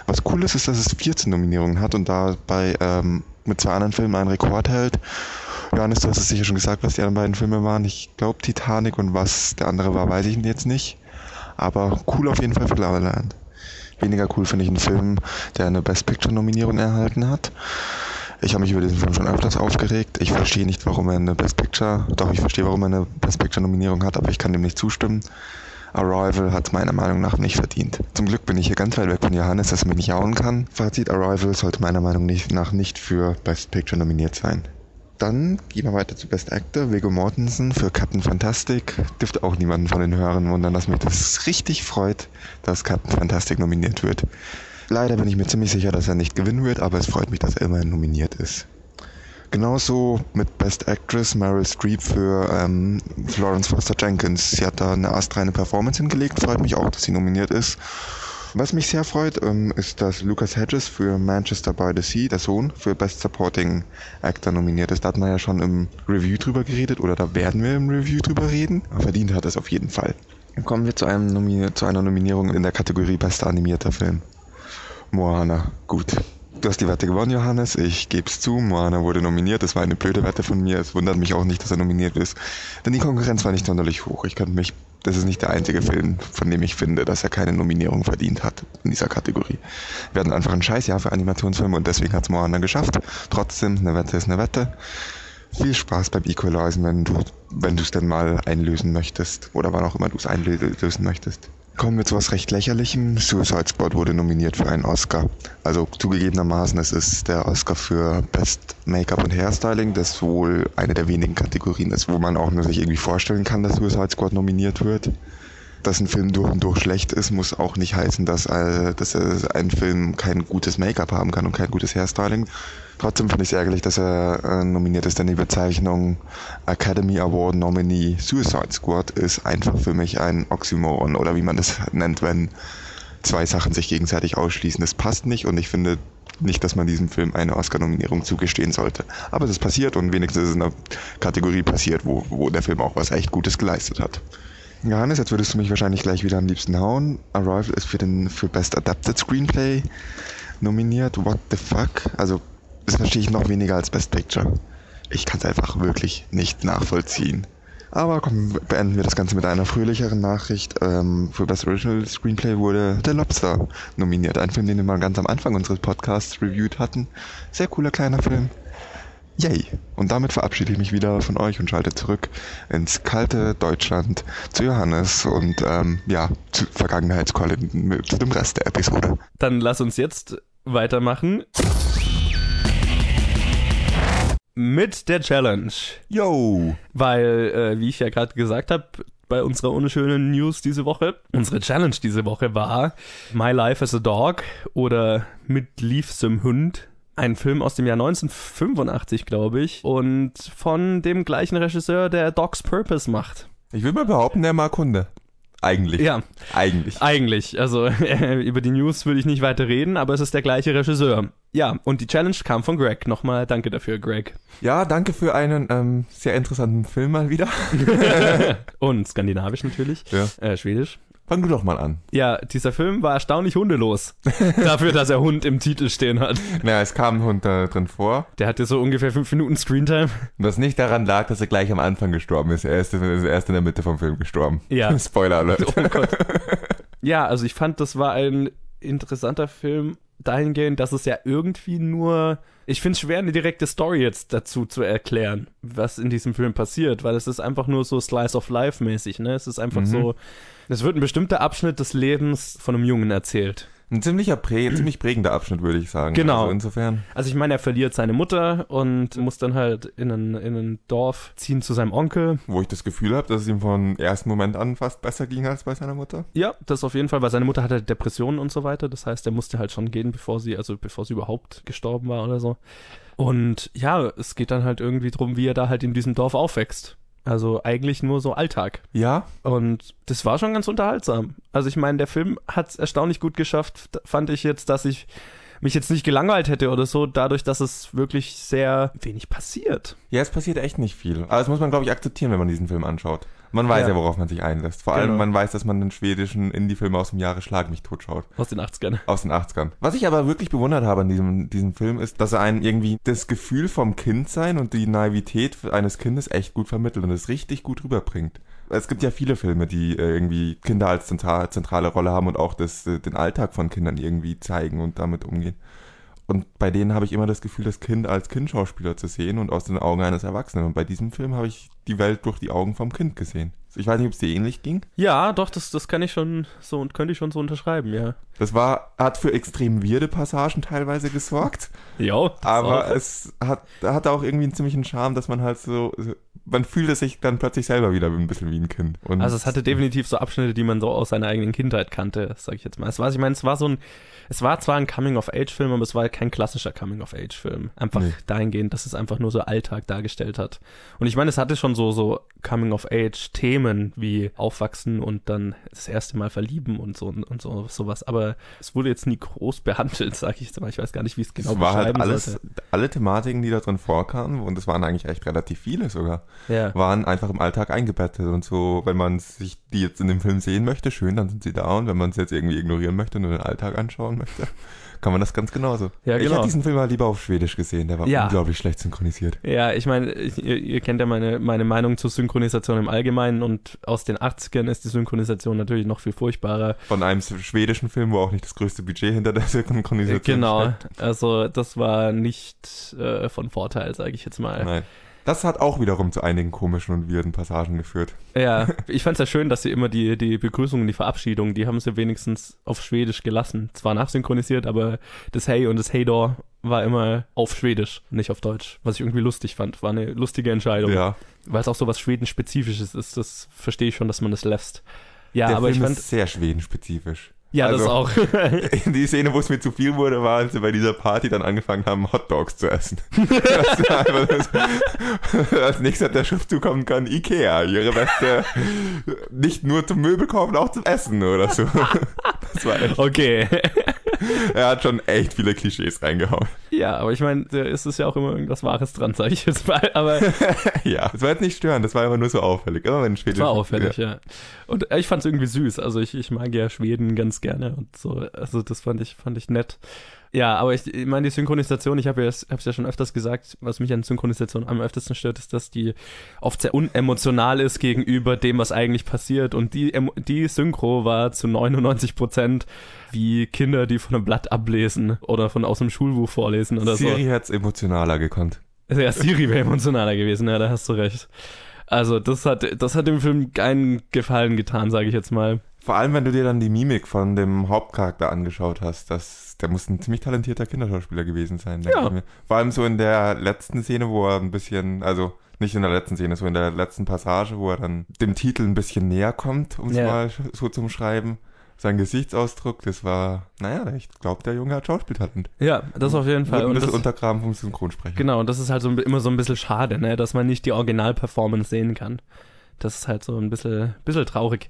Was cool ist, ist, dass es 14 Nominierungen hat und dabei ähm, mit zwei anderen Filmen einen Rekord hält. Johannes, du hast es sicher schon gesagt, was die anderen beiden Filme waren. Ich glaube Titanic und was der andere war, weiß ich jetzt nicht. Aber cool auf jeden Fall für La La Land. Weniger cool finde ich einen Film, der eine Best Picture Nominierung erhalten hat. Ich habe mich über diesen Film schon öfters aufgeregt. Ich verstehe nicht, warum er eine Best Picture, doch ich verstehe, warum er eine Best Picture Nominierung hat, aber ich kann dem nicht zustimmen. Arrival hat meiner Meinung nach nicht verdient. Zum Glück bin ich hier ganz weit weg von Johannes, dass er mich nicht hauen kann. Fazit, Arrival sollte meiner Meinung nach nicht für Best Picture nominiert sein. Dann gehen wir weiter zu Best Actor. Viggo Mortensen für Captain Fantastic. Dürfte auch niemanden von den Hörern wundern, dass mich das richtig freut, dass Captain Fantastic nominiert wird. Leider bin ich mir ziemlich sicher, dass er nicht gewinnen wird, aber es freut mich, dass er immerhin nominiert ist. Genauso mit Best Actress Meryl Streep für ähm, Florence Foster Jenkins. Sie hat da eine astreine Performance hingelegt, freut mich auch, dass sie nominiert ist. Was mich sehr freut, ähm, ist, dass Lucas Hedges für Manchester by the Sea, der Sohn, für Best Supporting Actor nominiert ist. Da hat man ja schon im Review drüber geredet oder da werden wir im Review drüber reden. Verdient hat es auf jeden Fall. Kommen wir zu, einem zu einer Nominierung in der Kategorie Bester animierter Film. Moana, gut. Du hast die Wette gewonnen, Johannes. Ich gebe es zu. Moana wurde nominiert. Das war eine blöde Wette von mir. Es wundert mich auch nicht, dass er nominiert ist. Denn die Konkurrenz war nicht sonderlich hoch. Ich könnte mich das ist nicht der einzige Film, von dem ich finde, dass er keine Nominierung verdient hat in dieser Kategorie. Wir hatten einfach ein Scheißjahr für Animationsfilme und deswegen hat es Moana geschafft. Trotzdem, eine Wette ist eine Wette. Viel Spaß beim Equalizen, wenn du wenn du es denn mal einlösen möchtest oder wann auch immer du es einlösen möchtest. Kommen wir zu was recht lächerlichem. Suicide Squad wurde nominiert für einen Oscar. Also zugegebenermaßen, es ist der Oscar für Best Make-up und Hairstyling, das wohl eine der wenigen Kategorien ist, wo man auch nur sich irgendwie vorstellen kann, dass Suicide Squad nominiert wird. Dass ein Film durch und durch schlecht ist, muss auch nicht heißen, dass, äh, dass äh, ein Film kein gutes Make-up haben kann und kein gutes Hairstyling. Trotzdem finde ich es ärgerlich, dass er äh, nominiert ist, denn die Bezeichnung Academy Award Nominee Suicide Squad ist einfach für mich ein Oxymoron oder wie man das nennt, wenn zwei Sachen sich gegenseitig ausschließen. Das passt nicht und ich finde nicht, dass man diesem Film eine Oscar-Nominierung zugestehen sollte. Aber es ist passiert und wenigstens ist es in einer Kategorie passiert, wo, wo der Film auch was echt Gutes geleistet hat. Johannes, jetzt würdest du mich wahrscheinlich gleich wieder am liebsten hauen. Arrival ist für den für Best Adapted Screenplay nominiert. What the fuck? Also das verstehe ich noch weniger als Best Picture. Ich kann es einfach wirklich nicht nachvollziehen. Aber komm, beenden wir das Ganze mit einer fröhlicheren Nachricht. Ähm, für Best Original Screenplay wurde The Lobster nominiert. Ein Film, den wir mal ganz am Anfang unseres Podcasts reviewed hatten. Sehr cooler kleiner Film. Yay! Und damit verabschiede ich mich wieder von euch und schalte zurück ins kalte Deutschland zu Johannes und ähm, ja, zu Vergangenheitscolin mit dem Rest der Episode. Dann lass uns jetzt weitermachen mit der Challenge. Yo! Weil, äh, wie ich ja gerade gesagt habe, bei unserer unschönen News diese Woche, unsere Challenge diese Woche war My Life as a Dog oder Mit liebstem Hund. Ein Film aus dem Jahr 1985, glaube ich, und von dem gleichen Regisseur, der Dog's Purpose macht. Ich will mal behaupten, der mag Hunde. Eigentlich. Ja, Eigentlich. eigentlich. Also äh, über die News würde ich nicht weiter reden, aber es ist der gleiche Regisseur. Ja, und die Challenge kam von Greg. Nochmal danke dafür, Greg. Ja, danke für einen ähm, sehr interessanten Film mal wieder. und skandinavisch natürlich. Ja. Äh, Schwedisch. Fang du doch mal an. Ja, dieser Film war erstaunlich hundelos. Dafür, dass er Hund im Titel stehen hat. Naja, es kam ein Hund da drin vor. Der hatte so ungefähr fünf Minuten Screentime. Was nicht daran lag, dass er gleich am Anfang gestorben ist. Er ist, er erst in der Mitte vom Film gestorben. Ja. Spoiler alert. Oh Gott. Ja, also ich fand, das war ein interessanter Film dahingehend, dass es ja irgendwie nur. Ich finde es schwer, eine direkte Story jetzt dazu zu erklären, was in diesem Film passiert, weil es ist einfach nur so Slice of Life mäßig, ne? Es ist einfach Mhm. so. Es wird ein bestimmter Abschnitt des Lebens von einem Jungen erzählt. Ein ziemlicher Prä ziemlich prägender Abschnitt, würde ich sagen. Genau. Also insofern. Also ich meine, er verliert seine Mutter und muss dann halt in ein, in ein Dorf ziehen zu seinem Onkel. Wo ich das Gefühl habe, dass es ihm von ersten Moment an fast besser ging als bei seiner Mutter. Ja, das auf jeden Fall, weil seine Mutter hatte Depressionen und so weiter. Das heißt, er musste halt schon gehen, bevor sie, also bevor sie überhaupt gestorben war oder so. Und ja, es geht dann halt irgendwie drum, wie er da halt in diesem Dorf aufwächst. Also eigentlich nur so Alltag. Ja, Und das war schon ganz unterhaltsam. Also ich meine, der Film hat es erstaunlich gut geschafft, fand ich jetzt, dass ich mich jetzt nicht gelangweilt hätte oder so, dadurch, dass es wirklich sehr wenig passiert. Ja, es passiert echt nicht viel. Aber das muss man, glaube ich, akzeptieren, wenn man diesen Film anschaut. Man weiß Ja. ja, worauf man sich einlässt. Vor allem, Genau. man weiß, dass man den schwedischen Indie-Film aus dem Jahre Schlag mich tot schaut. Aus den 80ern. Aus den 80ern. Was ich aber wirklich bewundert habe an diesem, diesem Film ist, dass er einen irgendwie das Gefühl vom Kindsein und die Naivität eines Kindes echt gut vermittelt und es richtig gut rüberbringt. Es gibt ja viele Filme, die äh, irgendwie Kinder als zentral, zentrale Rolle haben und auch das, äh, den Alltag von Kindern irgendwie zeigen und damit umgehen. Und bei denen habe ich immer das Gefühl, das Kind als Kindschauspieler zu sehen und aus den Augen eines Erwachsenen. Und bei diesem Film habe ich die Welt durch die Augen vom Kind gesehen. Ich weiß nicht, ob es dir ähnlich ging. Ja, doch, das, das kann ich schon so und könnte ich schon so unterschreiben, ja. Das war, hat für extrem weirde Passagen teilweise gesorgt. Ja, Aber es hat, hat auch irgendwie einen ziemlichen Charme, dass man halt so, man fühlt es sich dann plötzlich selber wieder ein bisschen wie ein Kind. Und Also es hatte definitiv so Abschnitte, die man so aus seiner eigenen Kindheit kannte, sag ich jetzt mal. Es war, ich meine, es war so ein, es war zwar ein Coming-of-Age-Film, aber es war kein klassischer Coming-of-Age-Film. Einfach Nee. dahingehend, dass es einfach nur so Alltag dargestellt hat. Und ich meine, es hatte schon so, so Coming-of-Age-Themen wie Aufwachsen und dann das erste Mal verlieben und so und so sowas. Aber es wurde jetzt nie groß behandelt, sag ich jetzt mal. Ich weiß gar nicht, wie es genau es war halt alles, sollte. alle Thematiken, die da drin vorkamen, und es waren eigentlich echt relativ viele sogar, Ja. waren einfach im Alltag eingebettet. Und so, wenn man sich die jetzt in dem Film sehen möchte, schön, dann sind sie da. Und wenn man es jetzt irgendwie ignorieren möchte, nur den Alltag anschauen möchte, kann man das ganz genauso. Ja, Ich genau. hätte diesen Film mal lieber auf Schwedisch gesehen, der war Ja. unglaublich schlecht synchronisiert. Ja, ich meine, ich- ihr, ihr kennt ja meine, meine Meinung zur Synchronisation im Allgemeinen und aus den 80ern ist die Synchronisation natürlich noch viel furchtbarer. Von einem schwedischen Film, wo auch nicht das größte Budget hinter der Synchronisation Genau, steckt. also das war nicht äh, von Vorteil, sage ich jetzt mal. Nein. Das hat auch wiederum zu einigen komischen und weirden Passagen geführt. Ja, ich fand's ja schön, dass sie immer die, die Begrüßung und die Verabschiedung, die haben sie wenigstens auf Schwedisch gelassen. Zwar nachsynchronisiert, aber das Hey und das Hey Door war immer auf Schwedisch, nicht auf Deutsch. Was ich irgendwie lustig fand. War eine lustige Entscheidung. Ja. Weil es auch so was Schweden-spezifisches ist, das verstehe ich schon, dass man das lässt. Ja, der aber Film ich fand, ist sehr schwedenspezifisch. Ja, das also- auch. Die Szene, wo es mir zu viel wurde, war, als sie bei dieser Party dann angefangen haben, Hotdogs zu essen. Das das, als nächstes hat der Schiff zukommen kann, Ikea, ihre beste, nicht nur zum Möbel kaufen, auch zum Essen oder so. Das war echt, okay. er hat schon echt viele Klischees reingehauen. Ja, aber ich meine, da ist es ja auch immer irgendwas Wahres dran, sage ich jetzt mal. Aber Ja, das war jetzt nicht störend, das war immer nur so auffällig. Immer wenn Schwedisch, Es war auffällig, ja. Und äh, ich fand es irgendwie süß. Also ich, ich mag ja Schweden ganz gerne und so. Also das fand ich, fand ich nett. Ja, aber ich, ich meine, die Synchronisation, ich habe ja, hab's ja schon öfters gesagt, was mich an Synchronisation am öftesten stört, ist, dass die oft sehr unemotional ist gegenüber dem, was eigentlich passiert. Und die, die Synchro war zu 99 Prozent wie Kinder, die von einem Blatt ablesen oder von aus dem Schulbuch vorlesen oder so. Siri hat's emotionaler gekonnt. Ja, Siri wäre emotionaler gewesen, ja, da hast du recht. Also, das hat, das hat dem Film keinen Gefallen getan, sage ich jetzt mal. Vor allem, wenn du dir dann die Mimik von dem Hauptcharakter angeschaut hast, das, der muss ein ziemlich talentierter Kinderschauspieler gewesen sein. denke Ja. ich mir. Vor allem so in der letzten Szene, wo er ein bisschen, also nicht in der letzten Szene, so in der letzten Passage, wo er dann dem Titel ein bisschen näher kommt, um es Ja. mal so zum Schreiben. Sein Gesichtsausdruck, das war, naja, ich glaube, der Junge hat Schauspieltalent. Ja, das auf jeden Fall. Wird ein Und bisschen das, untergraben vom Synchronsprecher. genau, und das ist halt so immer so ein bisschen schade, ne, dass man nicht die Original-Performance sehen kann. Das ist halt so ein bisschen, bisschen traurig.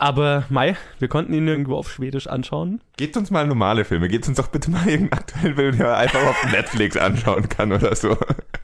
Aber Mai, wir konnten ihn irgendwo auf Schwedisch anschauen. Gebt uns mal normale Filme. Gebt uns doch bitte mal irgendeinen aktuellen Film, den man einfach auf Netflix anschauen kann oder so.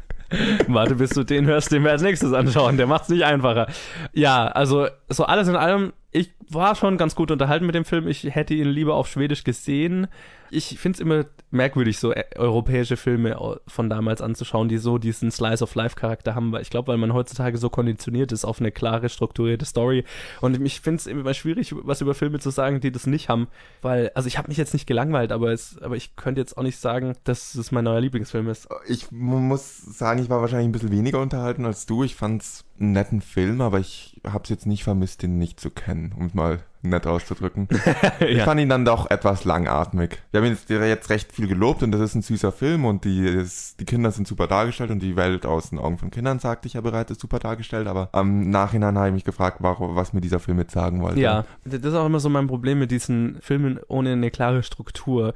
Warte, bis du den hörst, den wir als nächstes anschauen. Der macht's nicht einfacher. Ja, also so alles in allem, ich war schon ganz gut unterhalten mit dem Film. Ich hätte ihn lieber auf Schwedisch gesehen. Ich find's immer merkwürdig, so äh, europäische Filme au- von damals anzuschauen, die so diesen Slice of Life Charakter haben, weil ich glaube, weil man heutzutage so konditioniert ist auf eine klare, strukturierte Story. Und ich find's immer schwierig, was über Filme zu sagen, die das nicht haben, weil, also ich habe mich jetzt nicht gelangweilt, aber es, aber ich könnte jetzt auch nicht sagen, dass es mein neuer Lieblingsfilm ist. Ich mu- muss sagen, ich war wahrscheinlich ein bisschen weniger unterhalten als du. Ich fand's einen netten Film, aber ich hab's jetzt nicht vermisst, den nicht zu kennen, um es mal nett auszudrücken. Ich fand ihn dann doch etwas langatmig. Wir haben ihn jetzt, jetzt recht viel gelobt und das ist ein süßer Film und die, es, die Kinder sind super dargestellt und die Welt aus den Augen von Kindern, sagte ich ja bereits, ist super dargestellt, aber am Nachhinein habe ich mich gefragt, warum, was mir dieser Film jetzt sagen wollte. Ja, das ist auch immer so mein Problem mit diesen Filmen ohne eine klare Struktur.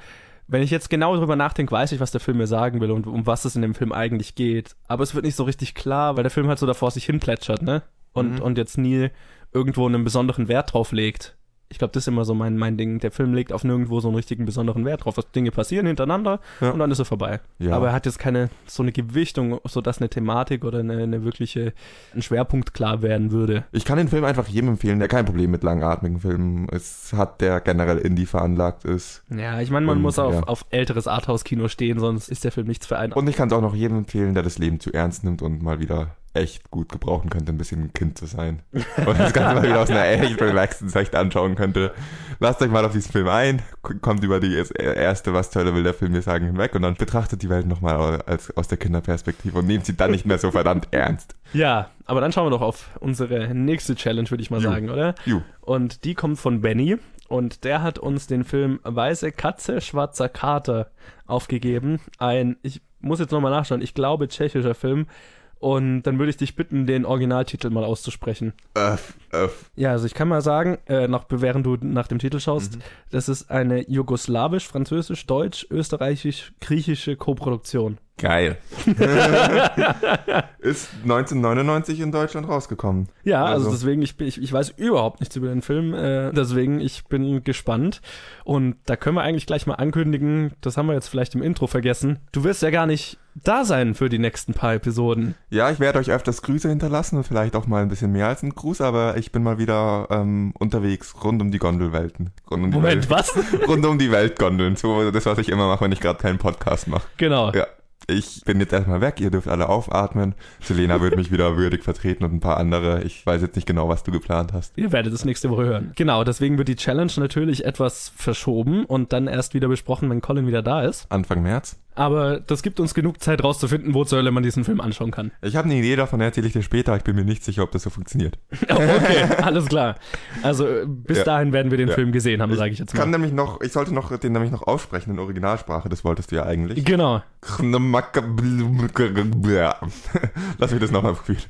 Wenn ich jetzt genau drüber nachdenke, weiß ich, was der Film mir sagen will und um was es in dem Film eigentlich geht. Aber es wird nicht so richtig klar, weil der Film halt so davor sich hin plätschert, ne? Und, Mhm. und jetzt nie irgendwo einen besonderen Wert drauf legt. Ich glaube, das ist immer so mein, mein Ding. Der Film legt auf nirgendwo so einen richtigen besonderen Wert drauf. dass Dinge passieren hintereinander Ja. und dann ist er vorbei. Ja. Aber er hat jetzt keine so eine Gewichtung, so dass eine Thematik oder eine, eine wirkliche ein Schwerpunkt klar werden würde. Ich kann den Film einfach jedem empfehlen, der kein Problem mit langatmigen Filmen ist, hat, der generell Indie veranlagt ist. Ja, ich meine, man Und, muss auf, ja. auf älteres Arthouse-Kino stehen, sonst ist der Film nichts für einen. Und ich kann es auch noch jedem empfehlen, der das Leben zu ernst nimmt und mal wieder echt gut gebrauchen könnte, ein bisschen ein Kind zu sein. Und das Ganze mal wieder aus einer echt relaxten Sicht anschauen könnte. Lasst euch mal auf diesen Film ein, kommt über die erste, was zur Hölle will der Film mir sagen, hinweg und dann betrachtet die Welt nochmal als, aus der Kinderperspektive und nehmt sie dann nicht mehr so verdammt ernst. Ja, aber dann schauen wir doch auf unsere nächste Challenge, würde ich mal Jo. sagen, oder? Ju. Und die kommt von Benny und der hat uns den Film Weiße Katze, schwarzer Kater aufgegeben. Ein, ich muss jetzt nochmal nachschauen, ich glaube tschechischer Film. Und dann würde ich dich bitten, den Originaltitel mal auszusprechen. Öff, öff. Ja, also ich kann mal sagen, äh, noch, während du nach dem Titel schaust, das ist eine jugoslawisch, französisch, deutsch, österreichisch, griechische Koproduktion. Geil. ist 1999 in Deutschland rausgekommen. Ja, also, Also- deswegen, ich, bin, ich, ich weiß überhaupt nichts über den Film, äh, deswegen, ich bin gespannt. Und da können wir eigentlich gleich mal ankündigen, das haben wir jetzt vielleicht im Intro vergessen, du wirst ja gar nicht da sein für die nächsten paar Episoden. Ja, ich werde euch öfters Grüße hinterlassen und vielleicht auch mal ein bisschen mehr als ein Gruß, aber ich bin mal wieder ähm, unterwegs rund um die Gondelwelten. Rund um die Moment, Welt, was? rund um die Weltgondeln. So das, was ich immer mache, wenn ich gerade keinen Podcast mache. genau. Ja. Ich bin jetzt erstmal weg, ihr dürft alle aufatmen. Selena wird mich wieder würdig vertreten und ein paar andere. Ich weiß jetzt nicht genau, was du geplant hast. Ihr werdet es nächste Woche hören. Genau, deswegen wird die Challenge natürlich etwas verschoben und dann erst wieder besprochen, wenn Colin wieder da ist. Anfang März. Aber das gibt uns genug Zeit rauszufinden, wo zur Hölle man diesen Film anschauen kann. Ich habe eine Idee davon, erzähle ich dir später. Ich bin mir nicht sicher, ob das so funktioniert. Oh, okay, alles klar. Also äh, bis Ja. dahin werden wir den Ja. Film gesehen haben, sage ich jetzt Ich kann mal. nämlich noch, ich sollte noch den nämlich noch aussprechen in Originalsprache. Das wolltest du ja eigentlich. Genau. Lass mich das nochmal fühlen.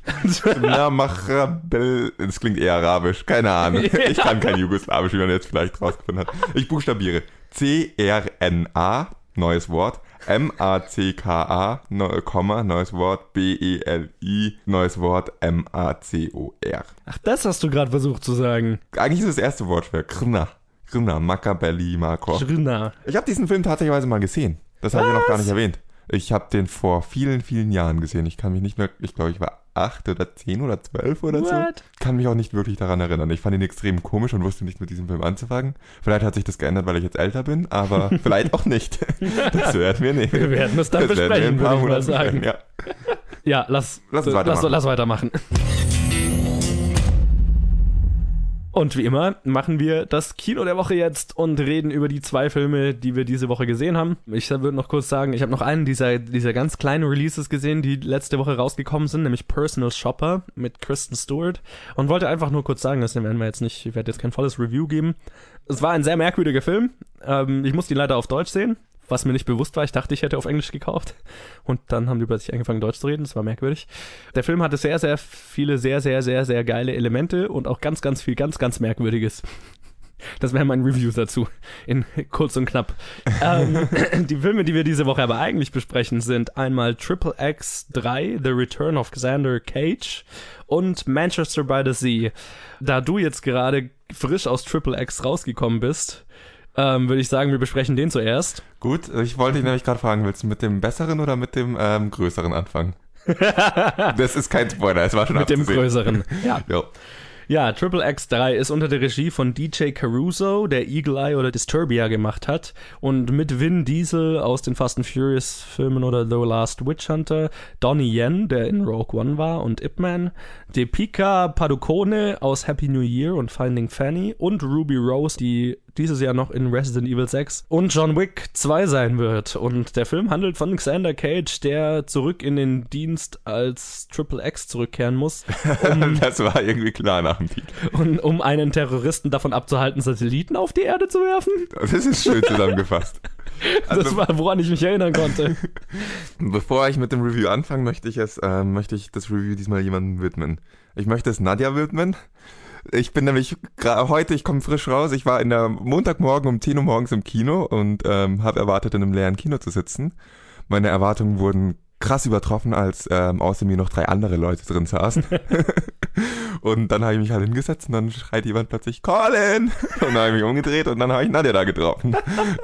Das klingt eher arabisch. Keine Ahnung. Ich kann kein Jugoslawisch, wie man jetzt vielleicht rausgefunden hat. Ich buchstabiere. C-R-N-A, neues Wort. M-A-C-K-A, Komma, neues Wort. B-E-L-I, neues Wort. M-A-C-O-R. Ach, das hast du gerade versucht zu sagen. Eigentlich ist das erste Wort schwer. Krna. Krna, Makabelli, Marco. Schrina. Ich habe diesen Film tatsächlich mal gesehen. Das habe ich noch gar nicht erwähnt. Ich habe den vor vielen, vielen Jahren gesehen. Ich kann mich nicht mehr, ich glaube, ich war acht oder zehn oder zwölf oder so. What? Kann mich auch nicht wirklich daran erinnern. Ich fand ihn extrem komisch und wusste nicht mit diesem Film anzufangen. Vielleicht hat sich das geändert, weil ich jetzt älter bin, aber vielleicht auch nicht. Das werden wir nicht. Wir werden es dann Das besprechen, würde ich mal sagen. Ja. Ja, lass, Lass lass, weitermachen. lass weitermachen. Und wie immer machen wir das Kino der Woche jetzt und reden über die zwei Filme, die wir diese Woche gesehen haben. Ich würde noch kurz sagen, ich habe noch einen dieser, dieser ganz kleinen Releases gesehen, die letzte Woche rausgekommen sind, nämlich Personal Shopper mit Kristen Stewart. Und wollte einfach nur kurz sagen, das werden wir jetzt nicht, ich werde jetzt kein volles Review geben. Es war ein sehr merkwürdiger Film. Ähm, ich musste ihn leider auf Deutsch sehen, was mir nicht bewusst war. Ich dachte, ich hätte auf Englisch gekauft. Und dann haben die plötzlich angefangen, Deutsch zu reden. Das war merkwürdig. Der Film hatte sehr, sehr viele, sehr, sehr, sehr, sehr geile Elemente und auch ganz, ganz viel, ganz, ganz Merkwürdiges. Das wäre mein Review dazu. In kurz und knapp. ähm, die Filme, die wir diese Woche aber eigentlich besprechen, sind einmal Triple X 3, The Return of Xander Cage und Manchester by the Sea. Da du jetzt gerade frisch aus Triple X rausgekommen bist, ähm, würde ich sagen, wir besprechen den zuerst. Gut, ich wollte dich nämlich gerade fragen, willst du mit dem besseren oder mit dem ähm, größeren anfangen? das ist kein Spoiler, es war schon Mit dem abzusehen. größeren. Ja. Jo. Ja, Triple X3 ist unter der Regie von DJ Caruso, der Eagle Eye oder Disturbia gemacht hat. Und mit Vin Diesel aus den Fast and Furious Filmen oder The Last Witch Hunter, Donnie Yen, der in Rogue One war und Ip Man, Deepika Padukone aus Happy New Year und Finding Fanny und Ruby Rose, die dieses Jahr noch in Resident Evil 6 und John Wick 2 sein wird. Und der Film handelt von Xander Cage, der zurück in den Dienst als Triple X zurückkehren muss, um Das war irgendwie klar nach dem Titel. und um einen Terroristen davon abzuhalten, Satelliten auf die Erde zu werfen? Das ist schön zusammengefasst. das Also, war, woran ich mich erinnern konnte. bevor ich mit dem Review anfange, möchte ich es, ähm, möchte ich das Review diesmal jemandem widmen. Ich möchte es Nadja widmen. Ich bin nämlich heute, ich komme frisch raus. Ich war in der Montagmorgen um 10 Uhr morgens im Kino und ähm, habe erwartet, in einem leeren Kino zu sitzen. Meine Erwartungen wurden krass übertroffen, als ähm, außer mir noch drei andere Leute drin saßen. und dann habe ich mich halt hingesetzt und dann schreit jemand plötzlich Colin! Und dann habe ich mich umgedreht und dann habe ich Nadja da getroffen,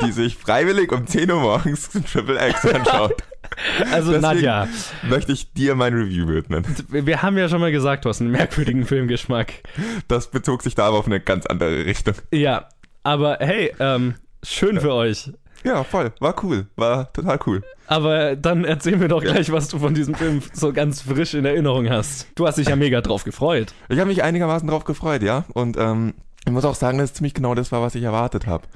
die sich freiwillig um 10 Uhr morgens Triple X anschaut. Also Deswegen Nadja, möchte ich dir mein Review widmen. wir haben ja schon mal gesagt, du hast einen merkwürdigen Filmgeschmack. Das bezog sich da aber auf eine ganz andere Richtung. Ja, aber hey, ähm, schön für euch. Ja, voll. War cool. War total cool. Aber dann erzähl mir doch gleich, was du von diesem Film so ganz frisch in Erinnerung hast. Du hast dich ja mega drauf gefreut. Ich habe mich einigermaßen drauf gefreut, ja. Und ähm, ich muss auch sagen, dass es ziemlich genau das war, was ich erwartet habe.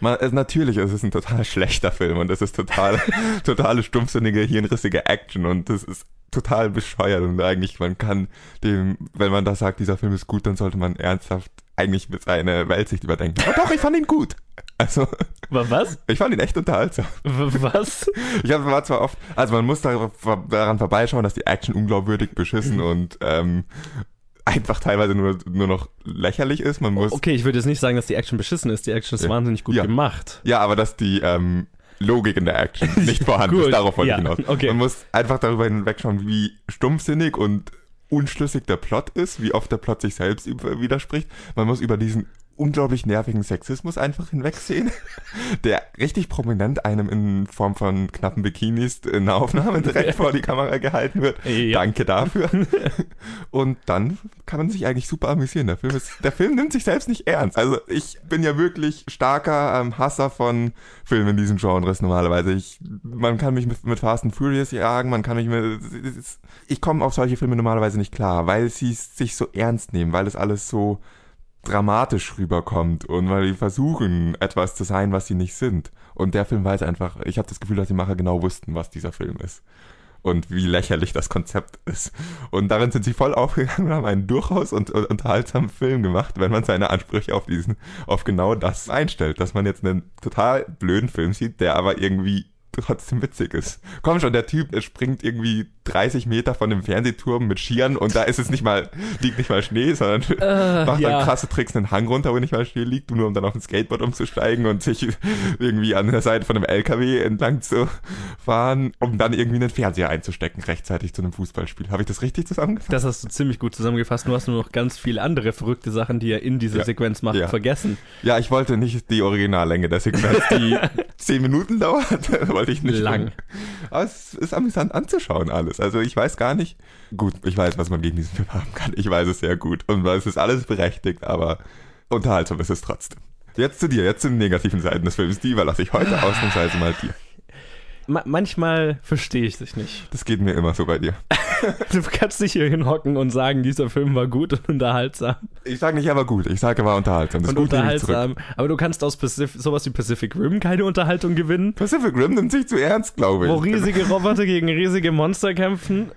Man, also natürlich ist es ein total schlechter Film und es ist total, totale stumpfsinnige, hirnrissige Action und das ist total bescheuert und eigentlich, man kann dem, wenn man da sagt, dieser Film ist gut, dann sollte man ernsthaft eigentlich mit seiner Weltsicht überdenken. Aber doch, ich fand ihn gut. Also, Wa- Was? ich fand ihn echt unterhaltsam. Was? Ich hab, war zwar oft, also man muss daran vorbeischauen, dass die Action unglaubwürdig beschissen und ähm, einfach teilweise nur, nur noch lächerlich ist. Man muss, Okay, ich würde jetzt nicht sagen, dass die Action beschissen ist. Die Action ist Ja. wahnsinnig gut Ja. gemacht. ja, aber dass die ähm, Logik in der Action nicht vorhanden ist, darauf wollte ja, ich hinaus. okay. Man muss einfach darüber hinwegschauen, wie stumpfsinnig und unschlüssig der Plot ist, wie oft der Plot sich selbst widerspricht. Man muss über diesen unglaublich nervigen Sexismus einfach hinwegsehen, der richtig prominent einem in Form von knappen Bikinis in der Aufnahme direkt vor die Kamera gehalten wird. Ja. Danke dafür. Und dann kann man sich eigentlich super amüsieren. Der Film, ist, der Film nimmt sich selbst nicht ernst. Also ich bin ja wirklich starker ähm, Hasser von Filmen in diesen Genres normalerweise. Ich, man kann mich mit, mit Fast and Furious jagen, man kann mich mit... Ich komme auf solche Filme normalerweise nicht klar, weil sie sich so ernst nehmen, weil es alles so dramatisch rüberkommt und weil die versuchen, etwas zu sein, was sie nicht sind. Und der Film weiß einfach, ich habe das Gefühl, dass die Macher genau wussten, was dieser Film ist. Und wie lächerlich das Konzept ist. Und darin sind sie voll aufgegangen und haben einen durchaus und, und unterhaltsamen Film gemacht, wenn man seine Ansprüche auf diesen, auf genau das einstellt. Dass man jetzt einen total blöden Film sieht, der aber irgendwie trotzdem witzig ist. Komm schon, der Typ, der springt irgendwie 30 Meter von dem Fernsehturm mit Skiern und da ist es nicht mal, liegt nicht mal Schnee, sondern Äh, macht ja. dann krasse Tricks einen Hang runter, wo nicht mal Schnee liegt, nur um dann auf ein Skateboard umzusteigen und sich irgendwie an der Seite von einem LKW entlang zu fahren, um dann irgendwie einen Fernseher einzustecken, rechtzeitig zu einem Fußballspiel. Habe ich das richtig zusammengefasst? Das hast du ziemlich gut zusammengefasst. Du hast nur noch ganz viele andere verrückte Sachen, die er in dieser Ja. Sequenz macht, Ja. vergessen. Ja, ich wollte nicht die Originallänge der Sequenz, die 10 Minuten dauert, wollte ich nicht. Lang. Aber es ist amüsant anzuschauen alles. Also ich weiß gar nicht. Gut, ich weiß, was man gegen diesen Film haben kann. Ich weiß es sehr gut. Und es ist alles berechtigt, aber unterhaltsam ist es trotzdem. Jetzt zu dir, jetzt zu den negativen Seiten des Films. Die überlasse ich heute ausnahmsweise mal dir. Ma manchmal verstehe ich dich nicht. Das geht mir immer so bei dir. Du kannst dich hier hinhocken und sagen, dieser Film war gut und unterhaltsam. Ich sage nicht aber gut, ich sage war unterhaltsam. Das und gut unterhaltsam. Aber du kannst aus Pacif sowas wie Pacific Rim keine Unterhaltung gewinnen, Pacific Rim nimmt sich zu ernst, glaube ich. wo riesige Roboter gegen riesige Monster kämpfen.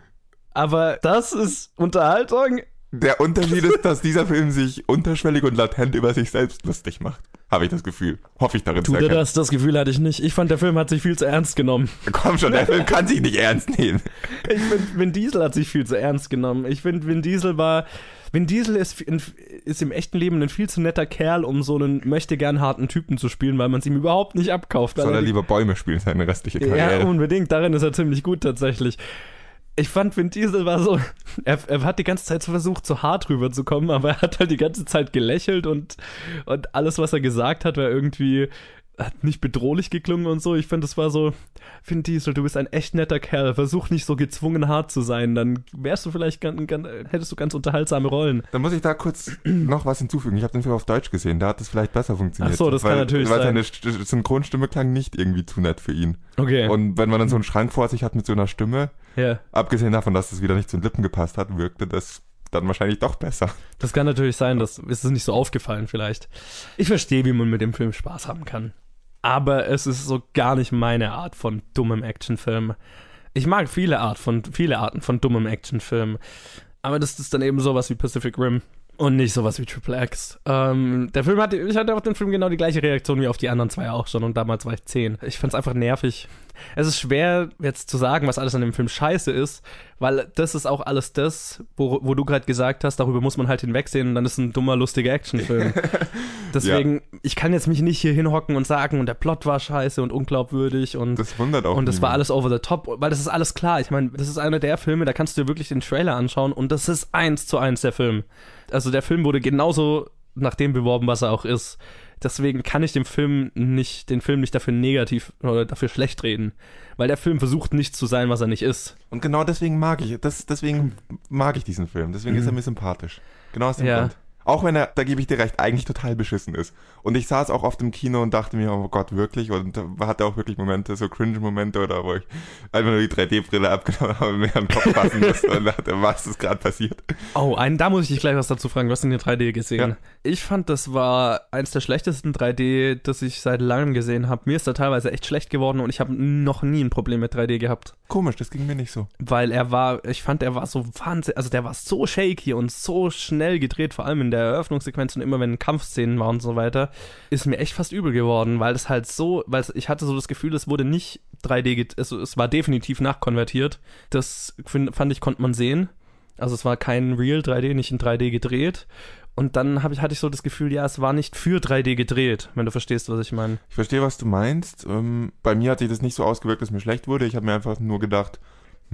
Aber das ist Unterhaltung? Der Unterschied ist, dass dieser Film sich unterschwellig und latent über sich selbst lustig macht. Habe ich das Gefühl. Hoffe ich darin zu Tut er erkennen. das? Das Gefühl hatte ich nicht. Ich fand, der Film hat sich viel zu ernst genommen. Komm schon, der Film kann sich nicht ernst nehmen. Ich finde, Vin Diesel hat sich viel zu ernst genommen. Ich finde, Vin Diesel war. Vin Diesel ist, ist im echten Leben ein viel zu netter Kerl, um so einen möchte gern harten Typen zu spielen, weil man es ihm überhaupt nicht abkauft. Soll er lieber Bäume spielen, seine restliche Ja, Karriere. unbedingt. Darin ist er ziemlich gut tatsächlich. Ich fand, Vin Diesel war so, er, er hat die ganze Zeit versucht, so hart rüberzukommen, aber er hat halt die ganze Zeit gelächelt und, und alles, was er gesagt hat, war irgendwie, hat nicht bedrohlich geklungen und so. Ich fand, das war so, Vin Diesel, du bist ein echt netter Kerl, versuch nicht so gezwungen hart zu sein, dann wärst du vielleicht, ganz, ganz, hättest du ganz unterhaltsame Rollen. Dann muss ich da kurz noch was hinzufügen. Ich habe den Film auf Deutsch gesehen, da hat das vielleicht besser funktioniert. Ach so, das kann weil, natürlich weil sein. seine St- Synchronstimme klang nicht irgendwie zu nett für ihn. Okay. Und wenn man dann so einen Schrank vor sich hat mit so einer Stimme, ja. abgesehen davon, dass das wieder nicht zu den Lippen gepasst hat, wirkte das dann wahrscheinlich doch besser. Das kann natürlich sein, das ist es nicht so aufgefallen vielleicht. Ich verstehe, wie man mit dem Film Spaß haben kann. Aber es ist so gar nicht meine Art von dummem Actionfilm. Ich mag viele, Art von, viele Arten von dummem Actionfilm. Aber das ist dann eben sowas wie Pacific Rim und nicht sowas wie Triple X. Ähm, der Film hatte, ich hatte auf den Film genau die gleiche Reaktion wie auf die anderen zwei auch schon und damals war ich zehn. Ich fand's einfach nervig. Es ist schwer jetzt zu sagen, was alles an dem Film scheiße ist, weil das ist auch alles das, wo, wo du gerade gesagt hast, darüber muss man halt hinwegsehen und dann ist ein dummer, lustiger Actionfilm. Deswegen, ich kann jetzt mich nicht hier hinhocken und sagen, und der Plot war scheiße und unglaubwürdig und Das wundert auch und das war alles over the top, weil das ist alles klar. Ich meine, das ist einer der Filme, da kannst du dir wirklich den Trailer anschauen und das ist eins zu eins der Film. Also der Film wurde genauso nach dem beworben, was er auch ist. Deswegen kann ich dem Film nicht, den Film nicht dafür negativ oder dafür schlecht reden. Weil der Film versucht nicht zu sein, was er nicht ist. Und genau deswegen mag ich, das, deswegen mag ich diesen Film. Deswegen ist er mir sympathisch. Genau aus dem Mhm. Ja. Grund. Auch wenn er, da gebe ich dir recht, eigentlich total beschissen ist. Und ich saß auch oft im Kino und dachte mir, oh Gott, wirklich? Und da hatte auch wirklich Momente, so Cringe-Momente oder wo ich einfach nur die 3D-Brille abgenommen habe und mir den Kopf fassen musste und dachte, was ist gerade passiert? Oh, einen, da muss ich dich gleich was dazu fragen. Du hast in 3D gesehen. Ja. Ich fand, das war eins der schlechtesten 3D, das ich seit langem gesehen habe. Mir ist da teilweise echt schlecht geworden und ich habe noch nie ein Problem mit 3D gehabt. Komisch, das ging mir nicht so. weil er war, ich fand, er war so wahnsinnig, also der war so shaky und so schnell gedreht, vor allem in der Eröffnungssequenz und immer wenn Kampfszenen waren und so weiter, ist mir echt fast übel geworden, weil es halt so, weil ich hatte so das Gefühl, es wurde nicht 3D, get- also es war definitiv nachkonvertiert. Das find, fand ich, konnte man sehen. Also es war kein Real 3D, nicht in 3D gedreht. Und dann ich, hatte ich so das Gefühl, ja, es war nicht für 3D gedreht, wenn du verstehst, was ich meine. Ich verstehe, was du meinst. Ähm, bei mir hat sich das nicht so ausgewirkt, dass mir schlecht wurde. Ich habe mir einfach nur gedacht,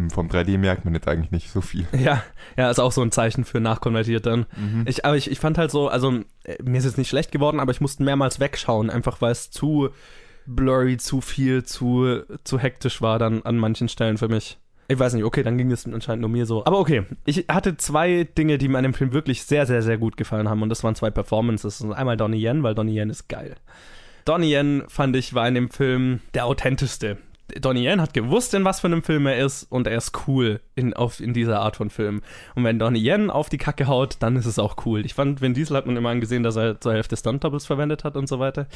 vom 3D merkt man jetzt eigentlich nicht so viel. Ja, ja, ist auch so ein Zeichen für nachkonvertiert dann. Mhm. Ich, aber ich, ich fand halt so, also äh, mir ist jetzt nicht schlecht geworden, aber ich musste mehrmals wegschauen, einfach weil es zu blurry, zu viel, zu, zu hektisch war dann an manchen Stellen für mich. Ich weiß nicht, okay, dann ging das anscheinend nur mir so. Aber okay, ich hatte zwei Dinge, die mir an dem Film wirklich sehr, sehr, sehr gut gefallen haben und das waren zwei Performances. Und einmal Donnie Yen, weil Donnie Yen ist geil. Donnie Yen, fand ich, war in dem Film der authentischste. Donnie Yen hat gewusst, in was für einem Film er ist und er ist cool in, auf, in dieser Art von Film. Und wenn Donnie Yen auf die Kacke haut, dann ist es auch cool. Ich fand, Vin Diesel hat man immer angesehen, dass er zur Hälfte Stunt-Doubles verwendet hat und so weiter.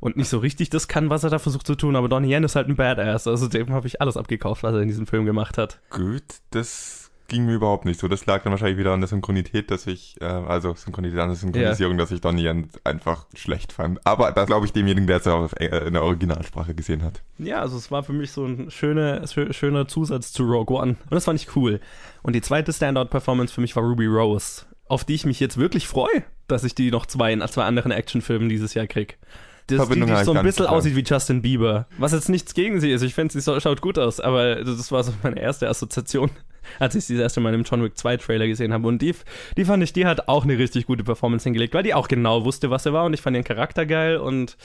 Und nicht so richtig das kann, was er da versucht zu tun, aber Donnie Yen ist halt ein Badass. Also dem habe ich alles abgekauft, was er in diesem Film gemacht hat. Gut, das ging mir überhaupt nicht so. Das lag dann wahrscheinlich wieder an der Synchronität, dass ich, äh, also Synchronität an der Synchronisierung, dass ich Donnie Yen einfach schlecht fand. Aber das glaube ich demjenigen, der es auch äh, in der Originalsprache gesehen hat. Ja, also es war für mich so ein schöner, schöner Zusatz zu Rogue One. Und das fand ich cool. Und die zweite Standout-Performance für mich war Ruby Rose, auf die ich mich jetzt wirklich freue, dass ich die noch zwei in zwei anderen Actionfilmen dieses Jahr krieg. Das, die, die so ein bisschen aussieht wie Justin Bieber. Was jetzt nichts gegen sie ist. Ich finde, sie schaut gut aus, aber das war so meine erste Assoziation als ich sie das erste Mal im John Wick 2 Trailer gesehen habe. Und die, die fand ich, die hat auch eine richtig gute Performance hingelegt, weil die auch genau wusste, was er war und ich fand ihren Charakter geil und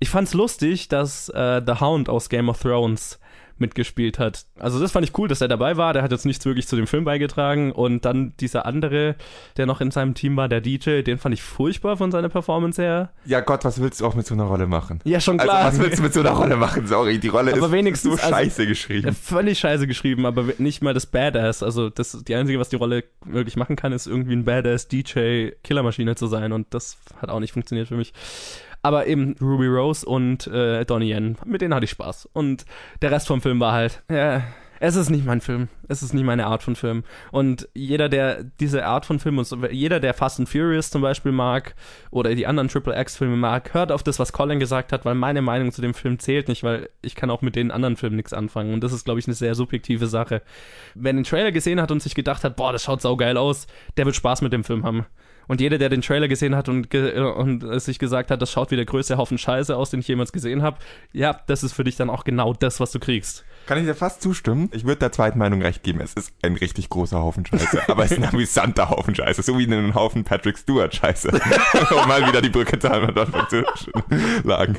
ich fand's lustig, dass äh, The Hound aus Game of Thrones mitgespielt hat. Also das fand ich cool, dass er dabei war. Der hat jetzt nichts wirklich zu dem Film beigetragen. Und dann dieser andere, der noch in seinem Team war, der DJ, den fand ich furchtbar von seiner Performance her. Ja Gott, was willst du auch mit so einer Rolle machen? Ja, schon klar. Also, was willst du mit so einer Rolle machen? Sorry, die Rolle aber ist wenigstens, so scheiße also, geschrieben. Völlig scheiße geschrieben, aber nicht mal das Badass. Also das, die einzige, was die Rolle wirklich machen kann, ist irgendwie ein Badass DJ Killermaschine zu sein. Und das hat auch nicht funktioniert für mich. Aber eben Ruby Rose und äh, Donnie Yen, mit denen hatte ich Spaß. Und der Rest vom Film war halt, ja, es ist nicht mein Film. Es ist nicht meine Art von Film. Und jeder, der diese Art von Film, und jeder, der Fast and Furious zum Beispiel mag oder die anderen Triple X-Filme mag, hört auf das, was Colin gesagt hat, weil meine Meinung zu dem Film zählt nicht, weil ich kann auch mit den anderen Filmen nichts anfangen. Und das ist, glaube ich, eine sehr subjektive Sache. Wer den Trailer gesehen hat und sich gedacht hat, boah, das schaut saugeil aus, der wird Spaß mit dem Film haben. Und jeder, der den Trailer gesehen hat und, ge und sich gesagt hat, das schaut wie der größte Haufen Scheiße aus, den ich jemals gesehen habe, ja, das ist für dich dann auch genau das, was du kriegst. Kann ich dir fast zustimmen? Ich würde der zweiten Meinung recht geben. Es ist ein richtig großer Haufen Scheiße, aber es ist ein amüsanter Haufen Scheiße. So wie ein Haufen Patrick Stewart Scheiße. um mal wieder die Brücke zu einmal zu schlagen.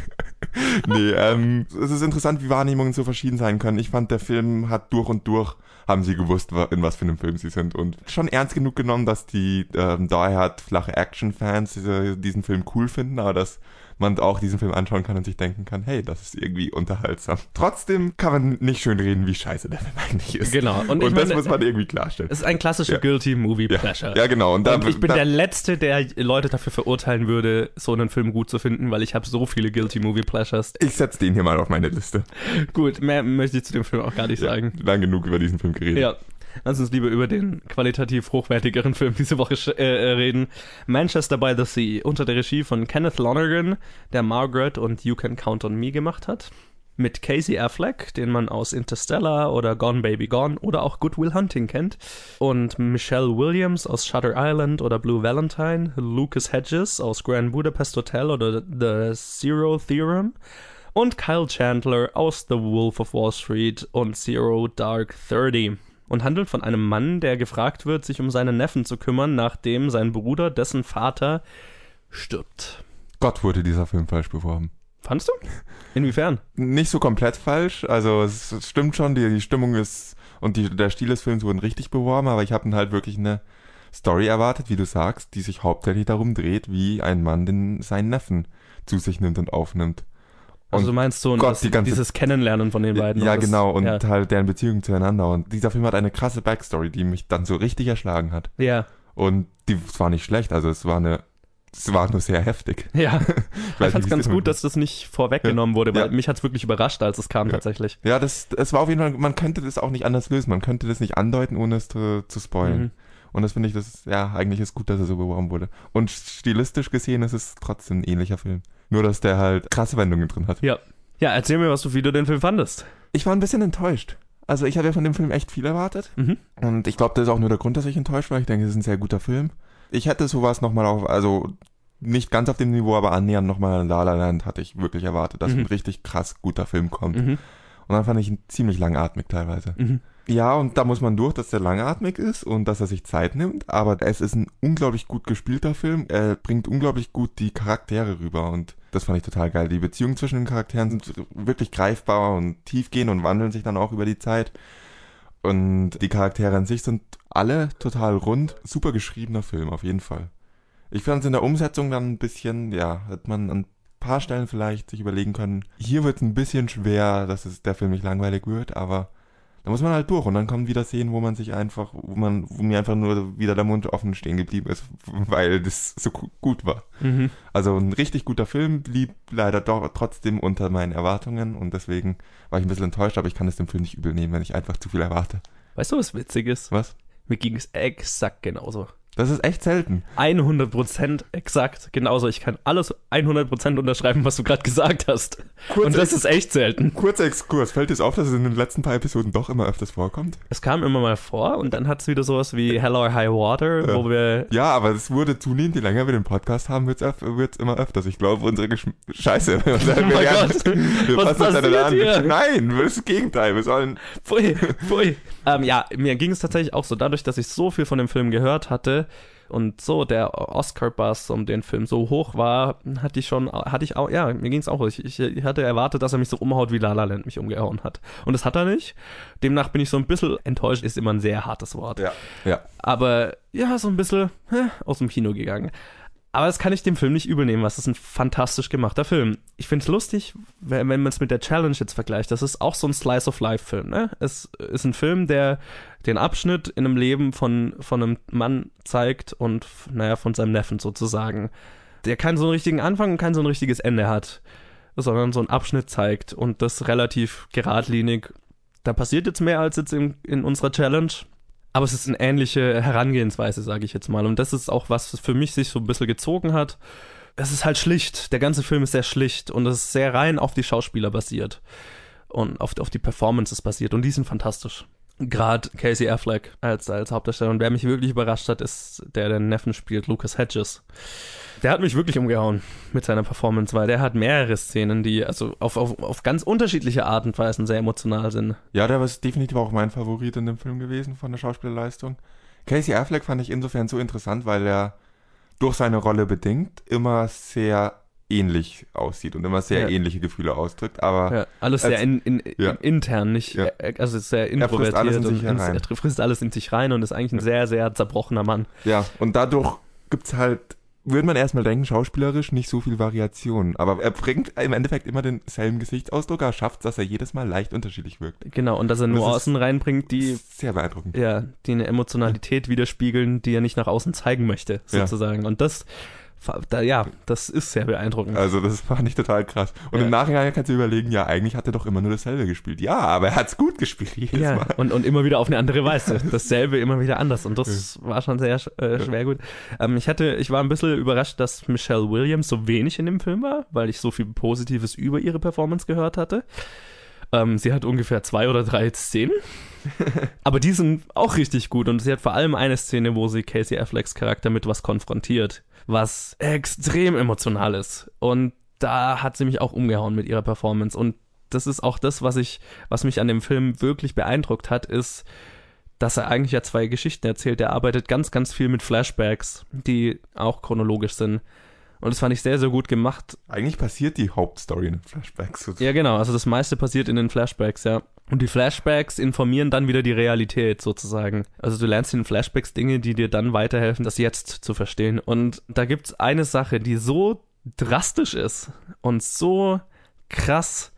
nee, ähm, es ist interessant, wie Wahrnehmungen so verschieden sein können. Ich fand, der Film hat durch und durch haben sie gewusst, in was für einem Film sie sind. Und schon ernst genug genommen, dass die ähm, daher flache Action-Fans diese, diesen Film cool finden, aber dass man auch diesen Film anschauen kann und sich denken kann, hey, das ist irgendwie unterhaltsam. Trotzdem kann man nicht schön reden, wie scheiße der Film eigentlich ist. Genau. Und, und das meine, muss man irgendwie klarstellen. Es ist ein klassischer ja. Guilty Movie Pleasure. Ja, ja genau. Und, da, und ich bin da, der Letzte, der Leute dafür verurteilen würde, so einen Film gut zu finden, weil ich habe so viele Guilty Movie Pleasures. Ich setze den hier mal auf meine Liste. gut, mehr möchte ich zu dem Film auch gar nicht sagen. lang genug über diesen Film geredet. Ja. Lass uns lieber über den qualitativ hochwertigeren Film diese Woche äh, äh, reden. Manchester by the Sea, unter der Regie von Kenneth Lonergan, der Margaret und You Can Count on Me gemacht hat. Mit Casey Affleck, den man aus Interstellar oder Gone Baby Gone oder auch Good Will Hunting kennt. Und Michelle Williams aus Shutter Island oder Blue Valentine. Lucas Hedges aus Grand Budapest Hotel oder The Zero Theorem und Kyle Chandler aus The Wolf of Wall Street und Zero Dark Thirty und handelt von einem Mann, der gefragt wird, sich um seinen Neffen zu kümmern, nachdem sein Bruder, dessen Vater, stirbt. Gott wurde dieser Film falsch beworben. Fandest du? Inwiefern? Nicht so komplett falsch. Also es stimmt schon, die, die Stimmung ist und die, der Stil des Films wurden richtig beworben, aber ich habe halt wirklich eine Story erwartet, wie du sagst, die sich hauptsächlich darum dreht, wie ein Mann den, seinen Neffen zu sich nimmt und aufnimmt. Also du meinst so Gott, die ganze, dieses Kennenlernen von den beiden. Ja, genau, und ja. halt deren Beziehung zueinander. Und dieser Film hat eine krasse Backstory, die mich dann so richtig erschlagen hat. Ja. Und die es war nicht schlecht, also es war eine es war nur sehr heftig. Ja, ich, ich fand es ganz gut, dass das nicht vorweggenommen ja. wurde, weil ja. mich hat es wirklich überrascht, als es kam ja. tatsächlich. Ja, das, es war auf jeden Fall, man könnte das auch nicht anders lösen, man könnte das nicht andeuten, ohne es zu, zu spoilen. Mhm. Und das finde ich, das ja, eigentlich ist gut, dass er so beworben wurde. Und stilistisch gesehen ist es trotzdem ein ähnlicher Film. Nur, dass der halt krasse Wendungen drin hat. Ja, ja, erzähl mir, was du, wie du den Film fandest. Ich war ein bisschen enttäuscht. Also ich habe ja von dem Film echt viel erwartet. Mhm. Und ich glaube, das ist auch nur der Grund, dass ich enttäuscht war. Ich denke, es ist ein sehr guter Film. Ich hätte sowas nochmal auf, also nicht ganz auf dem Niveau, aber annähernd nochmal La La Land hatte ich wirklich erwartet, dass mhm. ein richtig krass guter Film kommt. Mhm. Und dann fand ich ihn ziemlich langatmig teilweise. Mhm. Ja, und da muss man durch, dass der langatmig ist und dass er sich Zeit nimmt, aber es ist ein unglaublich gut gespielter Film. Er bringt unglaublich gut die Charaktere rüber und das fand ich total geil. Die Beziehungen zwischen den Charakteren sind wirklich greifbar und tiefgehend und wandeln sich dann auch über die Zeit. Und die Charaktere an sich sind alle total rund. Super geschriebener Film, auf jeden Fall. Ich fand es in der Umsetzung dann ein bisschen, ja, hat man ein paar Stellen vielleicht sich überlegen können, hier wird es ein bisschen schwer, dass es der Film nicht langweilig wird, aber da muss man halt durch und dann kommen wieder Szenen, wo man sich einfach, wo man, wo mir einfach nur wieder der Mund offen stehen geblieben ist, weil das so gut war. Mhm. Also ein richtig guter Film blieb leider doch trotzdem unter meinen Erwartungen und deswegen war ich ein bisschen enttäuscht, aber ich kann es dem Film nicht übel nehmen, wenn ich einfach zu viel erwarte. Weißt du, was witzig ist? Was? Mir ging es exakt genauso. Das ist echt selten. 100% exakt genauso. Ich kann alles 100% unterschreiben, was du gerade gesagt hast. Kurz Und das ist echt selten. Kurzer Exkurs. Fällt es auf, dass es in den letzten paar Episoden doch immer öfters vorkommt? Es kam immer mal vor und dann hat es wieder sowas wie Hello or High Water, Ja. wo wir Ja, aber es wurde zunehmend, je länger wir den Podcast haben, wird es immer öfters. Ich glaube, unsere Gesch Scheiße. Wir, Oh Gott. wir Was passen uns an. hier? Nein, das Gegenteil. Wir sollen. Pfui, pfui. ähm, ja, mir ging es tatsächlich auch so, dadurch, dass ich so viel von dem Film gehört hatte und so der Oscar-Buzz um den Film so hoch war, hatte ich schon, hatte ich auch, ja, mir ging es auch, ich, ich hatte erwartet, dass er mich so umhaut, wie La La Land mich umgehauen hat. Und das hat er nicht. Demnach bin ich so ein bisschen enttäuscht, ist immer ein sehr hartes Wort. Ja. Ja. Aber ja, so ein bisschen hä, aus dem Kino gegangen. Aber das kann ich dem Film nicht übernehmen, was ist ein fantastisch gemachter Film. Ich finde es lustig, wenn, wenn man es mit der Challenge jetzt vergleicht. Das ist auch so ein Slice of Life-Film. Ne? Es ist ein Film, der den Abschnitt in einem Leben von, von einem Mann zeigt und, naja, von seinem Neffen sozusagen. Der keinen so einen richtigen Anfang und kein so ein richtiges Ende hat, sondern so einen Abschnitt zeigt und das relativ geradlinig. Da passiert jetzt mehr als jetzt in, in unserer Challenge. Aber es ist eine ähnliche Herangehensweise, sage ich jetzt mal. Und das ist auch, was für mich sich so ein bisschen gezogen hat. Es ist halt schlicht. Der ganze Film ist sehr schlicht und es ist sehr rein auf die Schauspieler basiert. Und auf, auf die Performances basiert. Und die sind fantastisch. Gerade Casey Affleck als, als Hauptdarsteller. Und wer mich wirklich überrascht hat, ist der, der Neffen spielt, Lucas Hedges. Der hat mich wirklich umgehauen mit seiner Performance, weil der hat mehrere Szenen, die also auf, auf, auf ganz unterschiedliche Art und Weisen sehr emotional sind. Ja, der war definitiv auch mein Favorit in dem Film gewesen von der Schauspielerleistung. Casey Affleck fand ich insofern so interessant, weil er durch seine Rolle bedingt immer sehr ähnlich aussieht und immer sehr Ja. ähnliche Gefühle ausdrückt, aber Ja, alles sehr Als- in, in, ja. intern, nicht, äh, also sehr frisst introvertiert. alles in sich herein. Er frisst alles in sich rein und ist eigentlich ein sehr, sehr zerbrochener Mann. ja, und dadurch gibt's halt, würde man erstmal denken, schauspielerisch nicht so viel Variation, aber er bringt im Endeffekt immer denselben Gesichtsausdruck, er schafft dass er jedes Mal leicht unterschiedlich wirkt. Genau, und dass er Nuancen reinbringt, die, sehr beeindruckend. ja, die eine Emotionalität widerspiegeln, die er nicht nach außen zeigen möchte, sozusagen. Und das, da, ja, das ist sehr beeindruckend. Also das fand ich total krass. Und Ja. im Nachhinein kannst du überlegen, ja, eigentlich hat er doch immer nur dasselbe gespielt. Ja, aber er hat's gut gespielt jedes Ja, Mal. und, und immer wieder auf eine andere Weise. Dasselbe immer wieder anders. Und das war schon sehr äh, schwer gut. Ähm, ich hatte, ich war ein bisschen überrascht, dass Michelle Williams so wenig in dem Film war, weil ich so viel Positives über ihre Performance gehört hatte. Ähm, sie hat ungefähr zwei oder drei Szenen. aber die sind auch richtig gut. Und sie hat vor allem eine Szene, wo sie Casey Afflecks Charakter mit was konfrontiert, was extrem emotional ist. Und da hat sie mich auch umgehauen mit ihrer Performance. Und das ist auch das, was ich, was mich an dem Film wirklich beeindruckt hat, ist, dass er eigentlich ja zwei Geschichten erzählt. Er arbeitet ganz, ganz viel mit Flashbacks, die auch chronologisch sind. Und das fand ich sehr, sehr gut gemacht. Eigentlich passiert die Hauptstory in den Flashbacks. Ja, genau. Also das meiste passiert in den Flashbacks, ja. Und die Flashbacks informieren dann wieder die Realität sozusagen. Also du lernst in den Flashbacks Dinge, die dir dann weiterhelfen, das jetzt zu verstehen. Und da gibt's eine Sache, die so drastisch ist und so krass,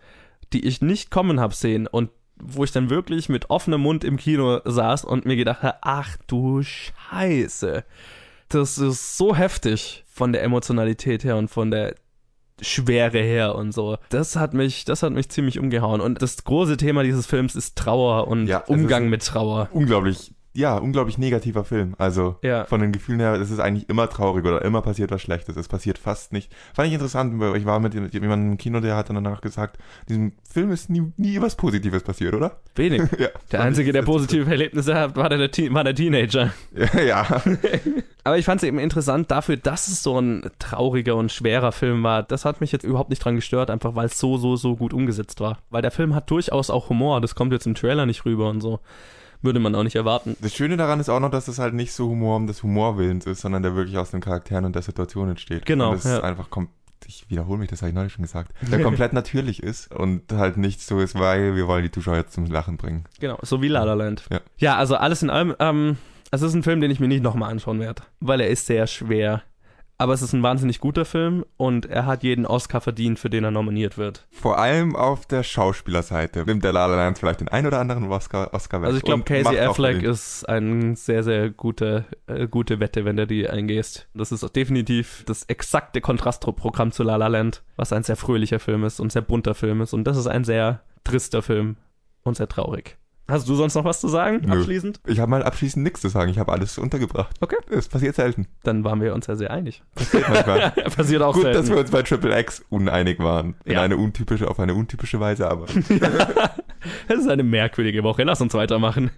die ich nicht kommen hab sehen und wo ich dann wirklich mit offenem Mund im Kino saß und mir gedacht habe, ach du Scheiße. Das ist so heftig von der Emotionalität her und von der Schwere her und so. Das hat mich, das hat mich ziemlich umgehauen. Und das große Thema dieses Films ist Trauer und Ja, Umgang mit Trauer. Unglaublich, ja, unglaublich negativer Film. Also Ja. von den Gefühlen her, es ist eigentlich immer traurig oder immer passiert was Schlechtes. Es passiert fast nicht. Fand ich interessant, weil ich war mit jemandem im Kino, der hat dann danach gesagt, diesem Film ist nie, nie was Positives passiert, oder? Wenig. ja. Der Einzige, der positive Erlebnisse hat, war der, Teen- war der Teenager. Ja, ja. Aber ich fand es eben interessant dafür, dass es so ein trauriger und schwerer Film war. Das hat mich jetzt überhaupt nicht dran gestört, einfach weil es so, so, so gut umgesetzt war. Weil der Film hat durchaus auch Humor. Das kommt jetzt im Trailer nicht rüber und so. Würde man auch nicht erwarten. Das Schöne daran ist auch noch, dass es halt nicht so Humor um des Humorwillens ist, sondern der wirklich aus den Charakteren und der Situation entsteht. Genau, Und es ja. ist einfach kom ich wiederhole mich, das habe ich neulich schon gesagt, der komplett natürlich ist und halt nicht so ist, weil wir wollen die Zuschauer jetzt zum Lachen bringen. Genau, so wie La La Land. Ja. ja, also alles in allem, ähm, es ist ein Film, den ich mir nicht nochmal anschauen werde, weil er ist sehr schwer. Aber es ist ein wahnsinnig guter Film und er hat jeden Oscar verdient, für den er nominiert wird. Vor allem auf der Schauspielerseite nimmt der La La Land vielleicht den ein oder anderen Oscar, Oscar weg. Also ich glaube, Casey Affleck ist eine sehr, sehr gute, äh, gute Wette, wenn du die eingehst. Das ist auch definitiv das exakte Kontrastprogramm zu La La Land, was ein sehr fröhlicher Film ist und sehr bunter Film ist. Und das ist ein sehr trister Film und sehr traurig. Hast du sonst noch was zu sagen, Nö. abschließend? Ich habe mal abschließend nichts zu sagen. Ich habe alles untergebracht. Okay. Das passiert selten. Dann waren wir uns ja sehr einig. Passiert manchmal. Passiert auch Gut, selten. dass wir uns bei Triple X uneinig waren. In Ja. eine untypische, auf eine untypische Weise, aber. Es ist eine merkwürdige Woche. Lass uns weitermachen.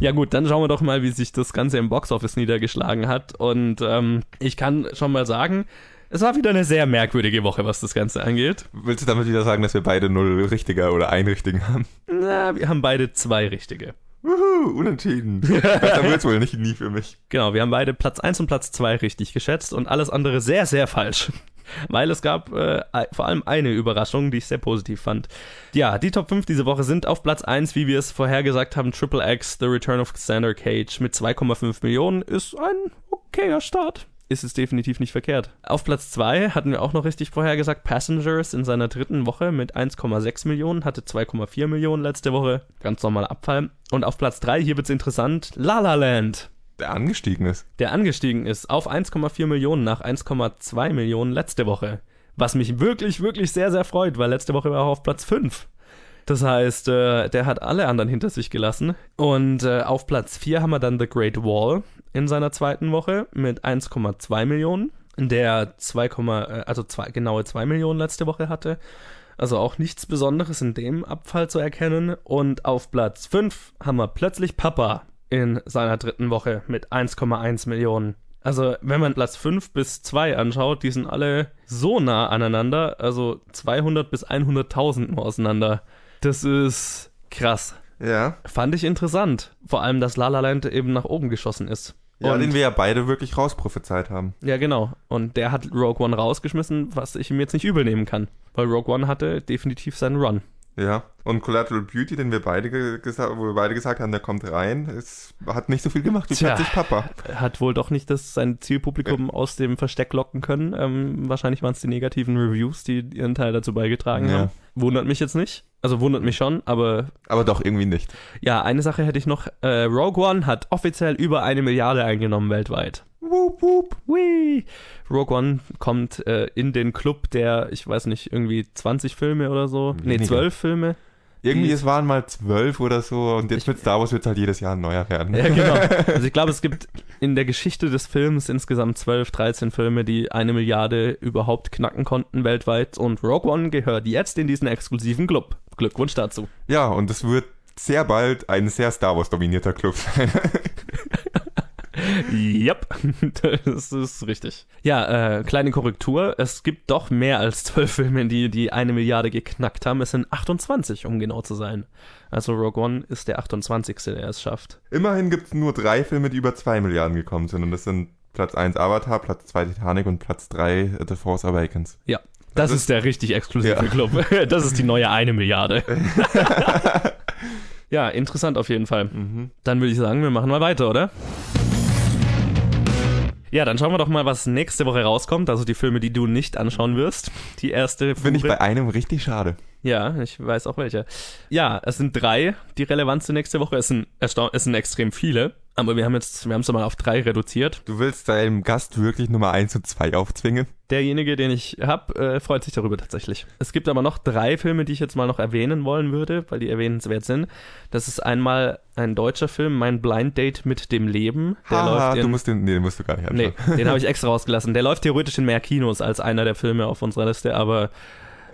Ja gut, dann schauen wir doch mal, wie sich das Ganze im Boxoffice niedergeschlagen hat. Und ähm, ich kann schon mal sagen, es war wieder eine sehr merkwürdige Woche, was das Ganze angeht. Willst du damit wieder sagen, dass wir beide null richtiger oder ein richtigen haben? Na, wir haben beide zwei richtige. Wuhu, unentschieden. Besser wird's wohl nicht, nie für mich. Genau, wir haben beide Platz 1 und Platz 2 richtig geschätzt und alles andere sehr, sehr falsch. Weil es gab äh, vor allem eine Überraschung, die ich sehr positiv fand. Ja, die Top 5 diese Woche sind auf Platz 1, wie wir es vorhergesagt haben, Triple X, The Return of Xander Cage mit 2,5 Millionen ist ein okayer Start. Ist es definitiv nicht verkehrt. Auf Platz 2 hatten wir auch noch richtig vorhergesagt, Passengers in seiner dritten Woche mit 1,6 Millionen, hatte 2,4 Millionen letzte Woche. Ganz normaler Abfall. Und auf Platz 3, hier wird's interessant, La La Land Der angestiegen ist. der angestiegen ist auf 1,4 Millionen nach 1,2 Millionen letzte Woche. Was mich wirklich, wirklich sehr, sehr freut, weil letzte Woche war er auf Platz 5. Das heißt, äh, der hat alle anderen hinter sich gelassen. Und äh, auf Platz 4 haben wir dann The Great Wall in seiner zweiten Woche mit 1,2 Millionen, der 2, äh, also zwei, genaue 2 Millionen letzte Woche hatte. Also auch nichts Besonderes in dem Abfall zu erkennen. Und auf Platz 5 haben wir plötzlich Papa in seiner dritten Woche mit 1,1 Millionen. Also, wenn man Platz 5 bis 2 anschaut, die sind alle so nah aneinander, also 200 bis 100.000 nur auseinander. Das ist krass. Ja. Fand ich interessant. Vor allem, dass La La Land eben nach oben geschossen ist. Ja, Und- den wir ja beide wirklich rausprophezeit haben. ja, genau. Und der hat Rogue One rausgeschmissen, was ich ihm jetzt nicht übel nehmen kann. Weil Rogue One hatte definitiv seinen Run. Ja. Und Collateral Beauty, den wir beide ge gesagt, wo wir beide gesagt haben, der kommt rein, ist, hat nicht so viel gemacht wie Tja. plötzlich Papa. Hat wohl doch nicht das sein Zielpublikum aus dem Versteck locken können. Ähm, wahrscheinlich waren es die negativen Reviews, die ihren Teil dazu beigetragen Ja. haben. Wundert mich jetzt nicht. Also wundert mich schon, aber Aber doch irgendwie nicht. ja, eine Sache hätte ich noch. Äh, Rogue One hat offiziell über eine Milliarde eingenommen weltweit. Wup, wup. Whee! Rogue One kommt äh, in den Club der, ich weiß nicht, irgendwie 20 Filme oder so. Nee, Weniger. 12 Filme. Irgendwie, es waren mal zwölf oder so und jetzt mit Star Wars wird es halt jedes Jahr ein neuer werden. Ja, genau. Also ich glaube, es gibt in der Geschichte des Films insgesamt 12, 13 Filme, die eine Milliarde überhaupt knacken konnten weltweit. Und Rogue One gehört jetzt in diesen exklusiven Club. Glückwunsch dazu. Ja, und es wird sehr bald ein sehr Star Wars dominierter Club sein. Yep, das ist richtig. Ja, äh, kleine Korrektur. Es gibt doch mehr als 12 Filme, die die eine Milliarde geknackt haben. Es sind 28, um genau zu sein. Also Rogue One ist der 28. der es schafft. Immerhin gibt es nur drei Filme, die über zwei Milliarden gekommen sind und das sind Platz 1 Avatar, Platz 2 Titanic und Platz 3 The Force Awakens. Ja, das, Das ist, der richtig exklusive Ja. Club. Das ist die neue eine Milliarde. ja, interessant auf jeden Fall. Mhm. Dann würde ich sagen, wir machen mal weiter, oder? Ja, dann schauen wir doch mal, was nächste Woche rauskommt. Also die Filme, die du nicht anschauen wirst. Die erste Finde ich bei einem richtig schade. Ja, ich weiß auch welche. Ja, es sind drei, die relevant sind nächste Woche. Es sind, es sind extrem viele. Aber wir haben jetzt, wir haben es mal auf drei reduziert. Du willst deinem Gast wirklich Nummer 1 und 2 aufzwingen? Derjenige, den ich hab, äh, freut sich darüber tatsächlich. Es gibt aber noch drei Filme, die ich jetzt mal noch erwähnen wollen würde, weil die erwähnenswert sind. Das ist einmal ein deutscher Film, mein Blind Date mit dem Leben. Der Haha, läuft in, du musst den, nee, den musst du gar nicht anschauen. Nee, den habe ich extra rausgelassen. Der läuft theoretisch in mehr Kinos als einer der Filme auf unserer Liste, aber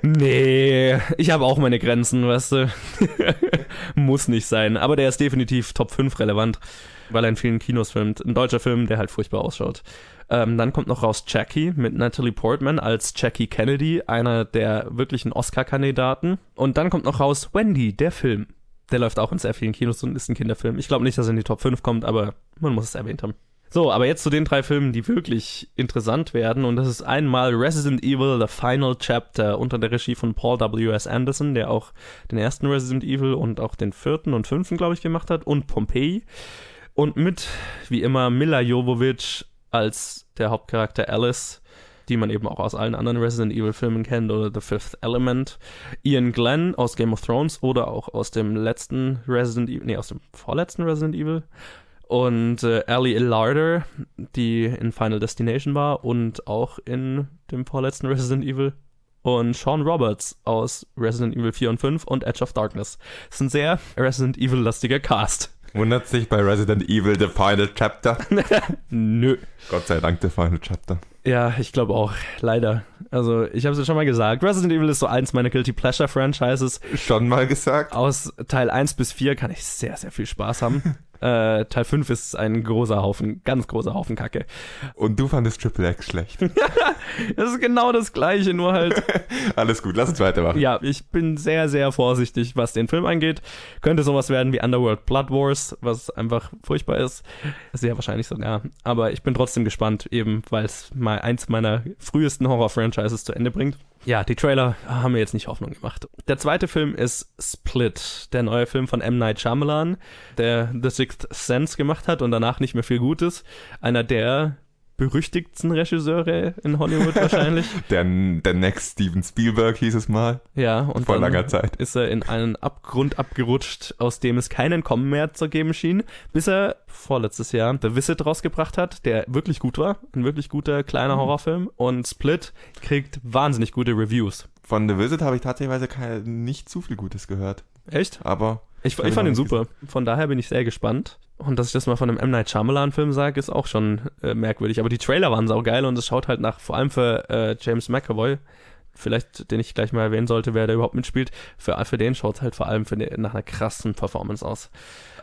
nee, ich habe auch meine Grenzen, weißt du. Muss nicht sein. Aber der ist definitiv Top 5 relevant, weil er in vielen Kinos filmt. Ein deutscher Film, der halt furchtbar ausschaut. Ähm, dann kommt noch raus Jackie mit Natalie Portman als Jackie Kennedy, einer der wirklichen Oscar-Kandidaten. Und dann kommt noch raus Wendy, der Film. Der läuft auch in sehr vielen Kinos und ist ein Kinderfilm. Ich glaube nicht, dass er in die Top 5 kommt, aber man muss es erwähnt haben. So, aber jetzt zu den drei Filmen, die wirklich interessant werden. Und das ist einmal Resident Evil The Final Chapter unter der Regie von Paul W.S. Anderson, der auch den ersten Resident Evil und auch den vierten und fünften, glaube ich, gemacht hat. Und Pompeii. Und mit, wie immer, Mila Jovovich als der Hauptcharakter Alice, die man eben auch aus allen anderen Resident Evil Filmen kennt oder The Fifth Element. Ian Glenn aus Game of Thrones oder auch aus dem letzten Resident Evil, nee, aus dem vorletzten Resident Evil. Und äh, Ellie Larder, die in Final Destination war und auch in dem vorletzten Resident Evil. Und Sean Roberts aus Resident Evil 4 und 5 und Edge of Darkness. Das ist ein sehr Resident Evil-lastiger Cast. Wundert sich bei Resident Evil The Final Chapter? Nö. Gott sei Dank The Final Chapter. Ja, ich glaube auch. Leider. Also, ich habe es ja schon mal gesagt. Resident Evil ist so eins meiner Guilty Pleasure Franchises. Schon mal gesagt. Aus Teil 1 bis 4 kann ich sehr, sehr viel Spaß haben. äh, Teil 5 ist ein großer Haufen, ganz großer Haufen Kacke. Und du fandest Triple X schlecht. Das ist genau das Gleiche, nur halt. Alles gut, lass uns weitermachen. ja, ich bin sehr, sehr vorsichtig, was den Film angeht. Könnte sowas werden wie Underworld Blood Wars, was einfach furchtbar ist. Sehr wahrscheinlich sogar. Aber ich bin trotzdem gespannt, eben weil es mal eins meiner frühesten Horror-Franchises zu Ende bringt. Ja, die Trailer haben mir jetzt nicht Hoffnung gemacht. Der zweite Film ist Split, der neue Film von M. Night Shyamalan, der The Sixth Sense gemacht hat und danach nicht mehr viel Gutes. Einer der berüchtigtsten Regisseure in Hollywood wahrscheinlich. Der, der Next Steven Spielberg hieß es mal. Ja, und Vor langer Zeit. ist er in einen Abgrund abgerutscht, aus dem es keinen Kommen mehr zu geben schien, bis er vorletztes Jahr The Visit rausgebracht hat, der wirklich gut war, ein wirklich guter kleiner Horrorfilm und Split kriegt wahnsinnig gute Reviews. Von The Visit habe ich tatsächlich kein, nicht zu viel Gutes gehört. Echt? Aber Ich, ich fand ihn super. Von daher bin ich sehr gespannt. Und dass ich das mal von einem M. Night Shyamalan-Film sage, ist auch schon äh, merkwürdig. Aber die Trailer waren saugeil und es schaut halt nach, vor allem für äh, James McAvoy, vielleicht, den ich gleich mal erwähnen sollte, wer da überhaupt mitspielt, für, für den schaut es halt vor allem für eine, nach einer krassen Performance aus.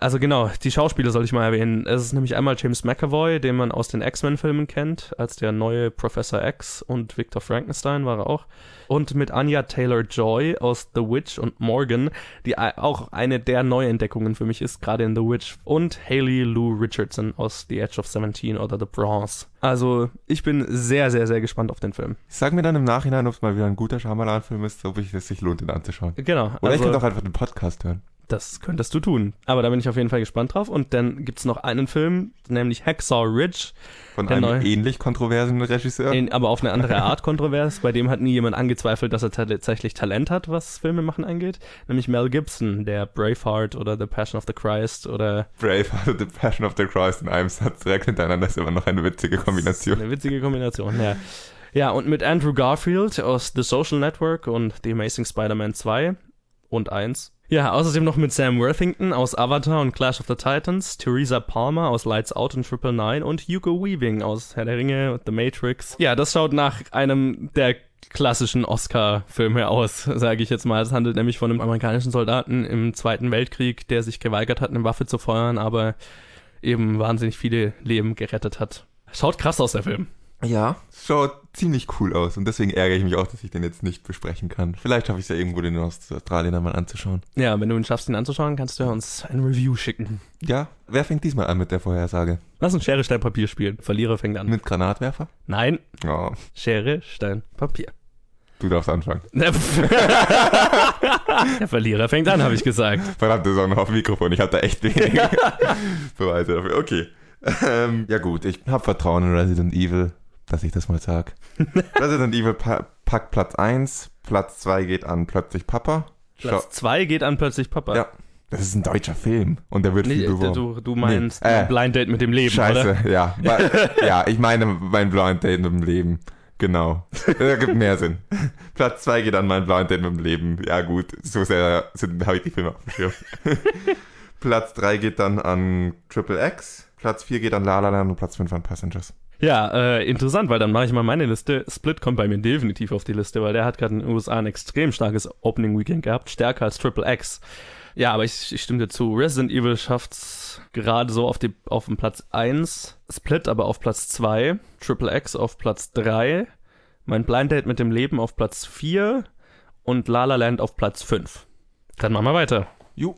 Also genau, die Schauspieler sollte ich mal erwähnen. Es ist nämlich einmal James McAvoy, den man aus den X-Men-Filmen kennt, als der neue Professor X und Victor Frankenstein war er auch. Und mit Anya Taylor-Joy aus The Witch und Morgan, die auch eine der Neuentdeckungen für mich ist, gerade in The Witch. Und Haley Lou Richardson aus The Edge of Seventeen oder The Bronze. Also ich bin sehr, sehr, sehr gespannt auf den Film. sag mir dann im Nachhinein, ob es mal wieder ein guter Shyamalan-Film ist, ob ich es sich lohnt, ihn anzuschauen. Genau. Oder ich also- könnte auch einfach den Podcast hören. Das könntest du tun. Aber da bin ich auf jeden Fall gespannt drauf. Und dann gibt's noch einen Film, nämlich Hacksaw Ridge, Von einem neue- ähnlich kontroversen Regisseur. in, aber auf eine andere Art kontrovers. Bei dem hat nie jemand angezweifelt, dass er tatsächlich Talent hat, was Filmemachen angeht. Nämlich Mel Gibson, der Braveheart oder The Passion of the Christ oder Braveheart und The Passion of the Christ in einem Satz direkt hintereinander ist immer noch eine witzige Kombination. Eine witzige Kombination, ja. Ja, und mit Andrew Garfield aus The Social Network und The Amazing Spider-Man 2 und 1. Ja, außerdem noch mit Sam Worthington aus Avatar und Clash of the Titans, Theresa Palmer aus Lights Out und Triple Nine und Hugo Weaving aus Herr der Ringe und The Matrix. Ja, das schaut nach einem der klassischen Oscar-Filme aus, sage ich jetzt mal. Es handelt nämlich von einem amerikanischen Soldaten im Zweiten Weltkrieg, der sich geweigert hat, eine Waffe zu feuern, aber eben wahnsinnig viele Leben gerettet hat. Schaut krass aus, der Film. Ja, schaut ziemlich cool aus und deswegen ärgere ich mich auch, dass ich den jetzt nicht besprechen kann. Vielleicht schaffe ich es ja irgendwo, den in Australien einmal anzuschauen. Ja, wenn du ihn schaffst, ihn anzuschauen, kannst du ja uns ein Review schicken. Ja, wer fängt diesmal an mit der Vorhersage? Lass uns Schere, Stein, Papier spielen. Verlierer fängt an. Mit Granatwerfer? Nein, Oh, Schere, Stein, Papier. du darfst anfangen. Der Verlierer fängt an, habe ich gesagt. Verdammt, das ist auch noch auf dem Mikrofon. Ich hatte da echt wenige Beweise dafür. Okay. Ähm, ja gut, ich habe Vertrauen in Resident Evil, dass ich das mal sag. Resident Evil pa packt Platz 1, Platz 2 geht an Plötzlich Papa. Platz 2 geht an plötzlich Papa. Ja, das ist ein deutscher Film und der wird Nee, viel beworben. du, du meinst Nee, äh, Blind Date mit dem Leben, Scheiße, oder? ja. Ja, ich meine mein Blind Date mit dem Leben. Genau. Das gibt mehr Sinn. Platz 2 geht an mein Blind Date mit dem Leben. Ja gut, so sehr habe ich die Filme auf dem Schirm. Platz 3 geht dann an Triple X. Platz 4 geht an La La Land und Platz 5 an Passengers. Ja, äh, interessant, weil dann mache ich mal meine Liste. Split kommt bei mir definitiv auf die Liste, weil der hat gerade in den USA ein extrem starkes Opening Weekend gehabt, stärker als Triple X. Ja, aber ich, ich stimme dir zu. Resident Evil schafft's gerade so auf, die, auf den Platz 1, Split aber auf Platz 2, Triple X auf Platz 3, mein Blind Date mit dem Leben auf Platz 4 und La La Land auf Platz 5. Dann machen wir weiter. Jo.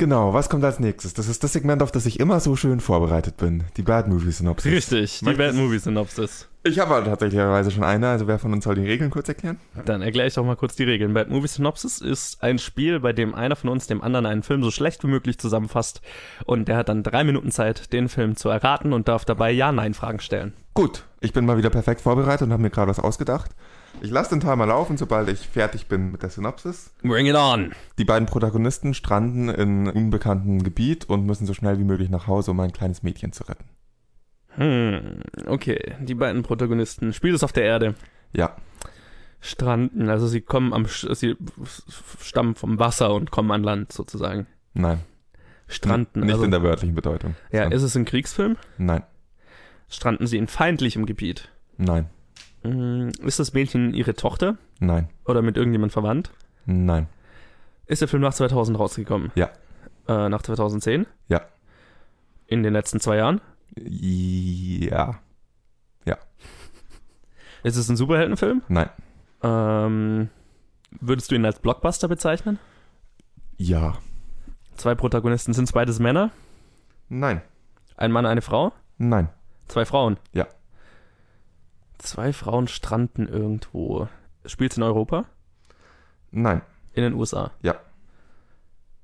Genau, was kommt als nächstes? Das ist das Segment, auf das ich immer so schön vorbereitet bin. Die Bad Movie Synopsis. Richtig, die Bad Movie Synopsis. Ich habe aber tatsächlicherweise schon eine, also wer von uns soll die Regeln kurz erklären? Dann erkläre ich doch mal kurz die Regeln. Bad Movie Synopsis ist ein Spiel, bei dem einer von uns dem anderen einen Film so schlecht wie möglich zusammenfasst und der hat dann drei Minuten Zeit, den Film zu erraten und darf dabei Ja-Nein-Fragen stellen. Gut, ich bin mal wieder perfekt vorbereitet und habe mir gerade was ausgedacht. Ich lasse den Timer laufen, sobald ich fertig bin mit der Synopsis. Bring it on! Die beiden Protagonisten stranden in unbekanntem Gebiet und müssen so schnell wie möglich nach Hause, um ein kleines Mädchen zu retten. Hm, okay. Die beiden Protagonisten. Spiel ist auf der Erde. Ja, Stranden, also sie kommen am, sie stammen vom Wasser und kommen an Land sozusagen. nein. Stranden, Nicht also, in der wörtlichen Bedeutung. ja, ist es ein Kriegsfilm? nein, Stranden sie in feindlichem Gebiet? nein, Ist das Mädchen ihre Tochter nein, oder mit irgendjemand verwandt? nein, Ist der Film nach 2000 rausgekommen? Ja. Äh, nach 2010? Ja. In den letzten zwei Jahren? ja, Ist es ein Superheldenfilm? nein, Ähm, würdest du ihn als Blockbuster bezeichnen? ja, Zwei Protagonisten sind es beides Männer? nein, Ein Mann, eine Frau? nein, Zwei Frauen? Ja. Zwei Frauen stranden irgendwo. Spielt in Europa? nein. In den USA? Ja.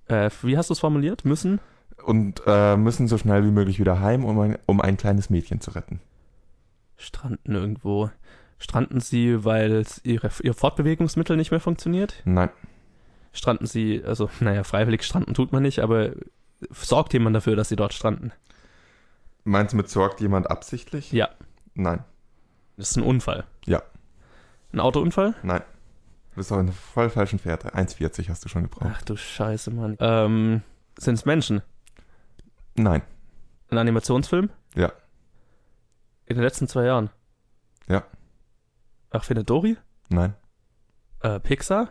Äh, wie hast du es formuliert? Müssen? Und äh, müssen so schnell wie möglich wieder heim, um ein, um ein kleines Mädchen zu retten. Stranden irgendwo. Stranden sie, weil ihre, ihr Fortbewegungsmittel nicht mehr funktioniert? Nein, Stranden sie, also, naja, freiwillig stranden tut man nicht, aber sorgt jemand dafür, dass sie dort stranden? meinst du mit sorgt jemand absichtlich? Ja. Nein, Das ist ein Unfall. Ja. Ein Autounfall? nein. Du bist auf einer voll falschen Fährte. 1,40 hast du schon gebraucht. Ach du Scheiße, Mann. Ähm, sind es Menschen? Nein, Ein Animationsfilm? Ja. In den letzten zwei Jahren? Ja. Ach, findet Dory? nein. Äh, Pixar?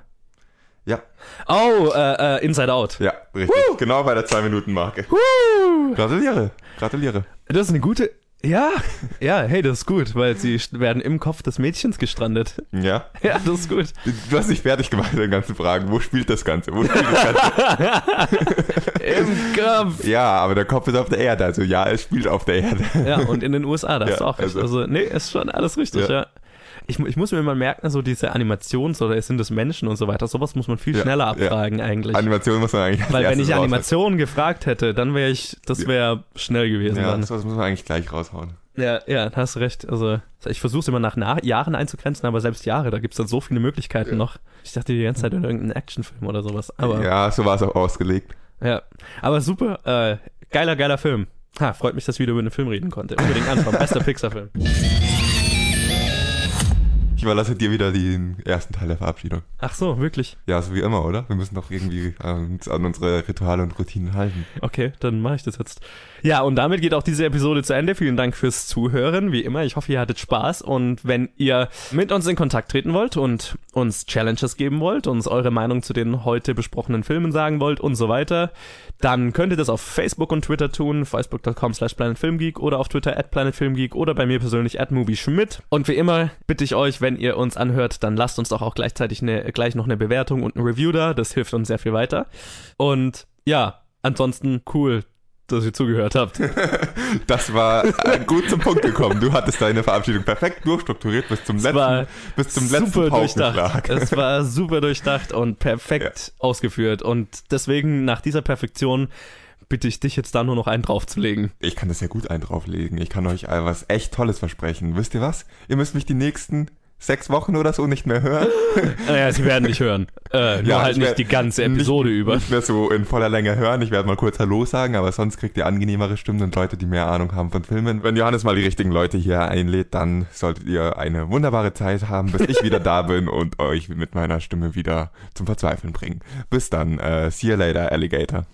Ja. Oh, äh, äh, Inside Out. Ja, richtig. Genau bei der 2-Minuten-Marke. Gratuliere, gratuliere. Das ist eine gute. Ja, ja, hey, das ist gut, weil sie werden im Kopf des Mädchens gestrandet. Ja, Ja, das ist gut. du hast dich fertig gemacht mit den ganzen Fragen. Wo spielt das Ganze? Wo spielt das Ganze? Im Kopf. ja, aber der Kopf ist auf der Erde. Also ja, es spielt auf der Erde. Ja, und in den USA, das Ja, ist auch recht. also- Also, nee, ist schon alles richtig, ja. Ja. Ich, ich muss mir mal merken, so diese Animations- oder sind das Menschen und so weiter, sowas muss man viel Ja, schneller ja. abfragen eigentlich. Animation muss man eigentlich Weil wenn ich raushauen. Animation gefragt hätte, dann wäre ich, das wäre schnell gewesen Ja, dann. sowas muss man eigentlich gleich raushauen. Ja, ja, hast recht. Also ich versuche es immer nach Na Jahren einzugrenzen, aber selbst Jahre, da gibt es dann so viele Möglichkeiten Ja. noch. Ich dachte die ganze Zeit in irgendeinen Actionfilm oder sowas. Aber ja, ja, so war es auch ausgelegt. aber super, äh, geiler, geiler Film. Ha, freut mich, dass ich wieder über einen Film reden konnte. Unbedingt anschauen. Bester Pixar-Film. Ich überlasse dir wieder den ersten Teil der Verabschiedung. Ach so, wirklich. Ja, so wie immer, oder? Wir müssen doch irgendwie äh, uns an unsere Rituale und Routinen halten. Okay, dann mache ich das jetzt. Ja, und damit geht auch diese Episode zu Ende. Vielen Dank fürs Zuhören. Wie immer, ich hoffe, ihr hattet Spaß. Und wenn ihr mit uns in Kontakt treten wollt und uns Challenges geben wollt, uns eure Meinung zu den heute besprochenen Filmen sagen wollt und so weiter, dann könnt ihr das auf Facebook und Twitter tun, facebook.com slash planetfilmgeek oder auf Twitter at planetfilmgeek oder bei mir persönlich at movieschmidt. Und wie immer bitte ich euch, wenn ihr uns anhört, dann lasst uns doch auch gleichzeitig eine, gleich noch eine Bewertung und ein Review da. Das hilft uns sehr viel weiter. Und ja, ansonsten cool, dass ihr zugehört habt. Das war äh, gut zum Punkt gekommen. Du hattest deine Verabschiedung perfekt durchstrukturiert bis zum letzten, war bis zum letzten super Paukenschlag. durchdacht. Es war super durchdacht und perfekt ausgeführt. Und deswegen, nach dieser Perfektion, bitte ich dich jetzt da nur noch einen draufzulegen. Ich kann das ja gut einen drauflegen. Ich kann euch was echt Tolles versprechen. Wisst ihr was? Ihr müsst mich die nächsten sechs Wochen oder so nicht mehr hören. Naja, sie werden nicht hören. Äh, nur Ja, halt ich nicht die ganze Episode nicht, über. Nicht mehr so in voller Länge hören. Ich werde mal kurz Hallo sagen, aber sonst kriegt ihr angenehmere Stimmen und Leute, die mehr Ahnung haben von Filmen. Wenn Johannes mal die richtigen Leute hier einlädt, dann solltet ihr eine wunderbare Zeit haben, bis ich wieder da bin und euch mit meiner Stimme wieder zum Verzweifeln bringen. Bis dann. Äh, see you later, Alligator.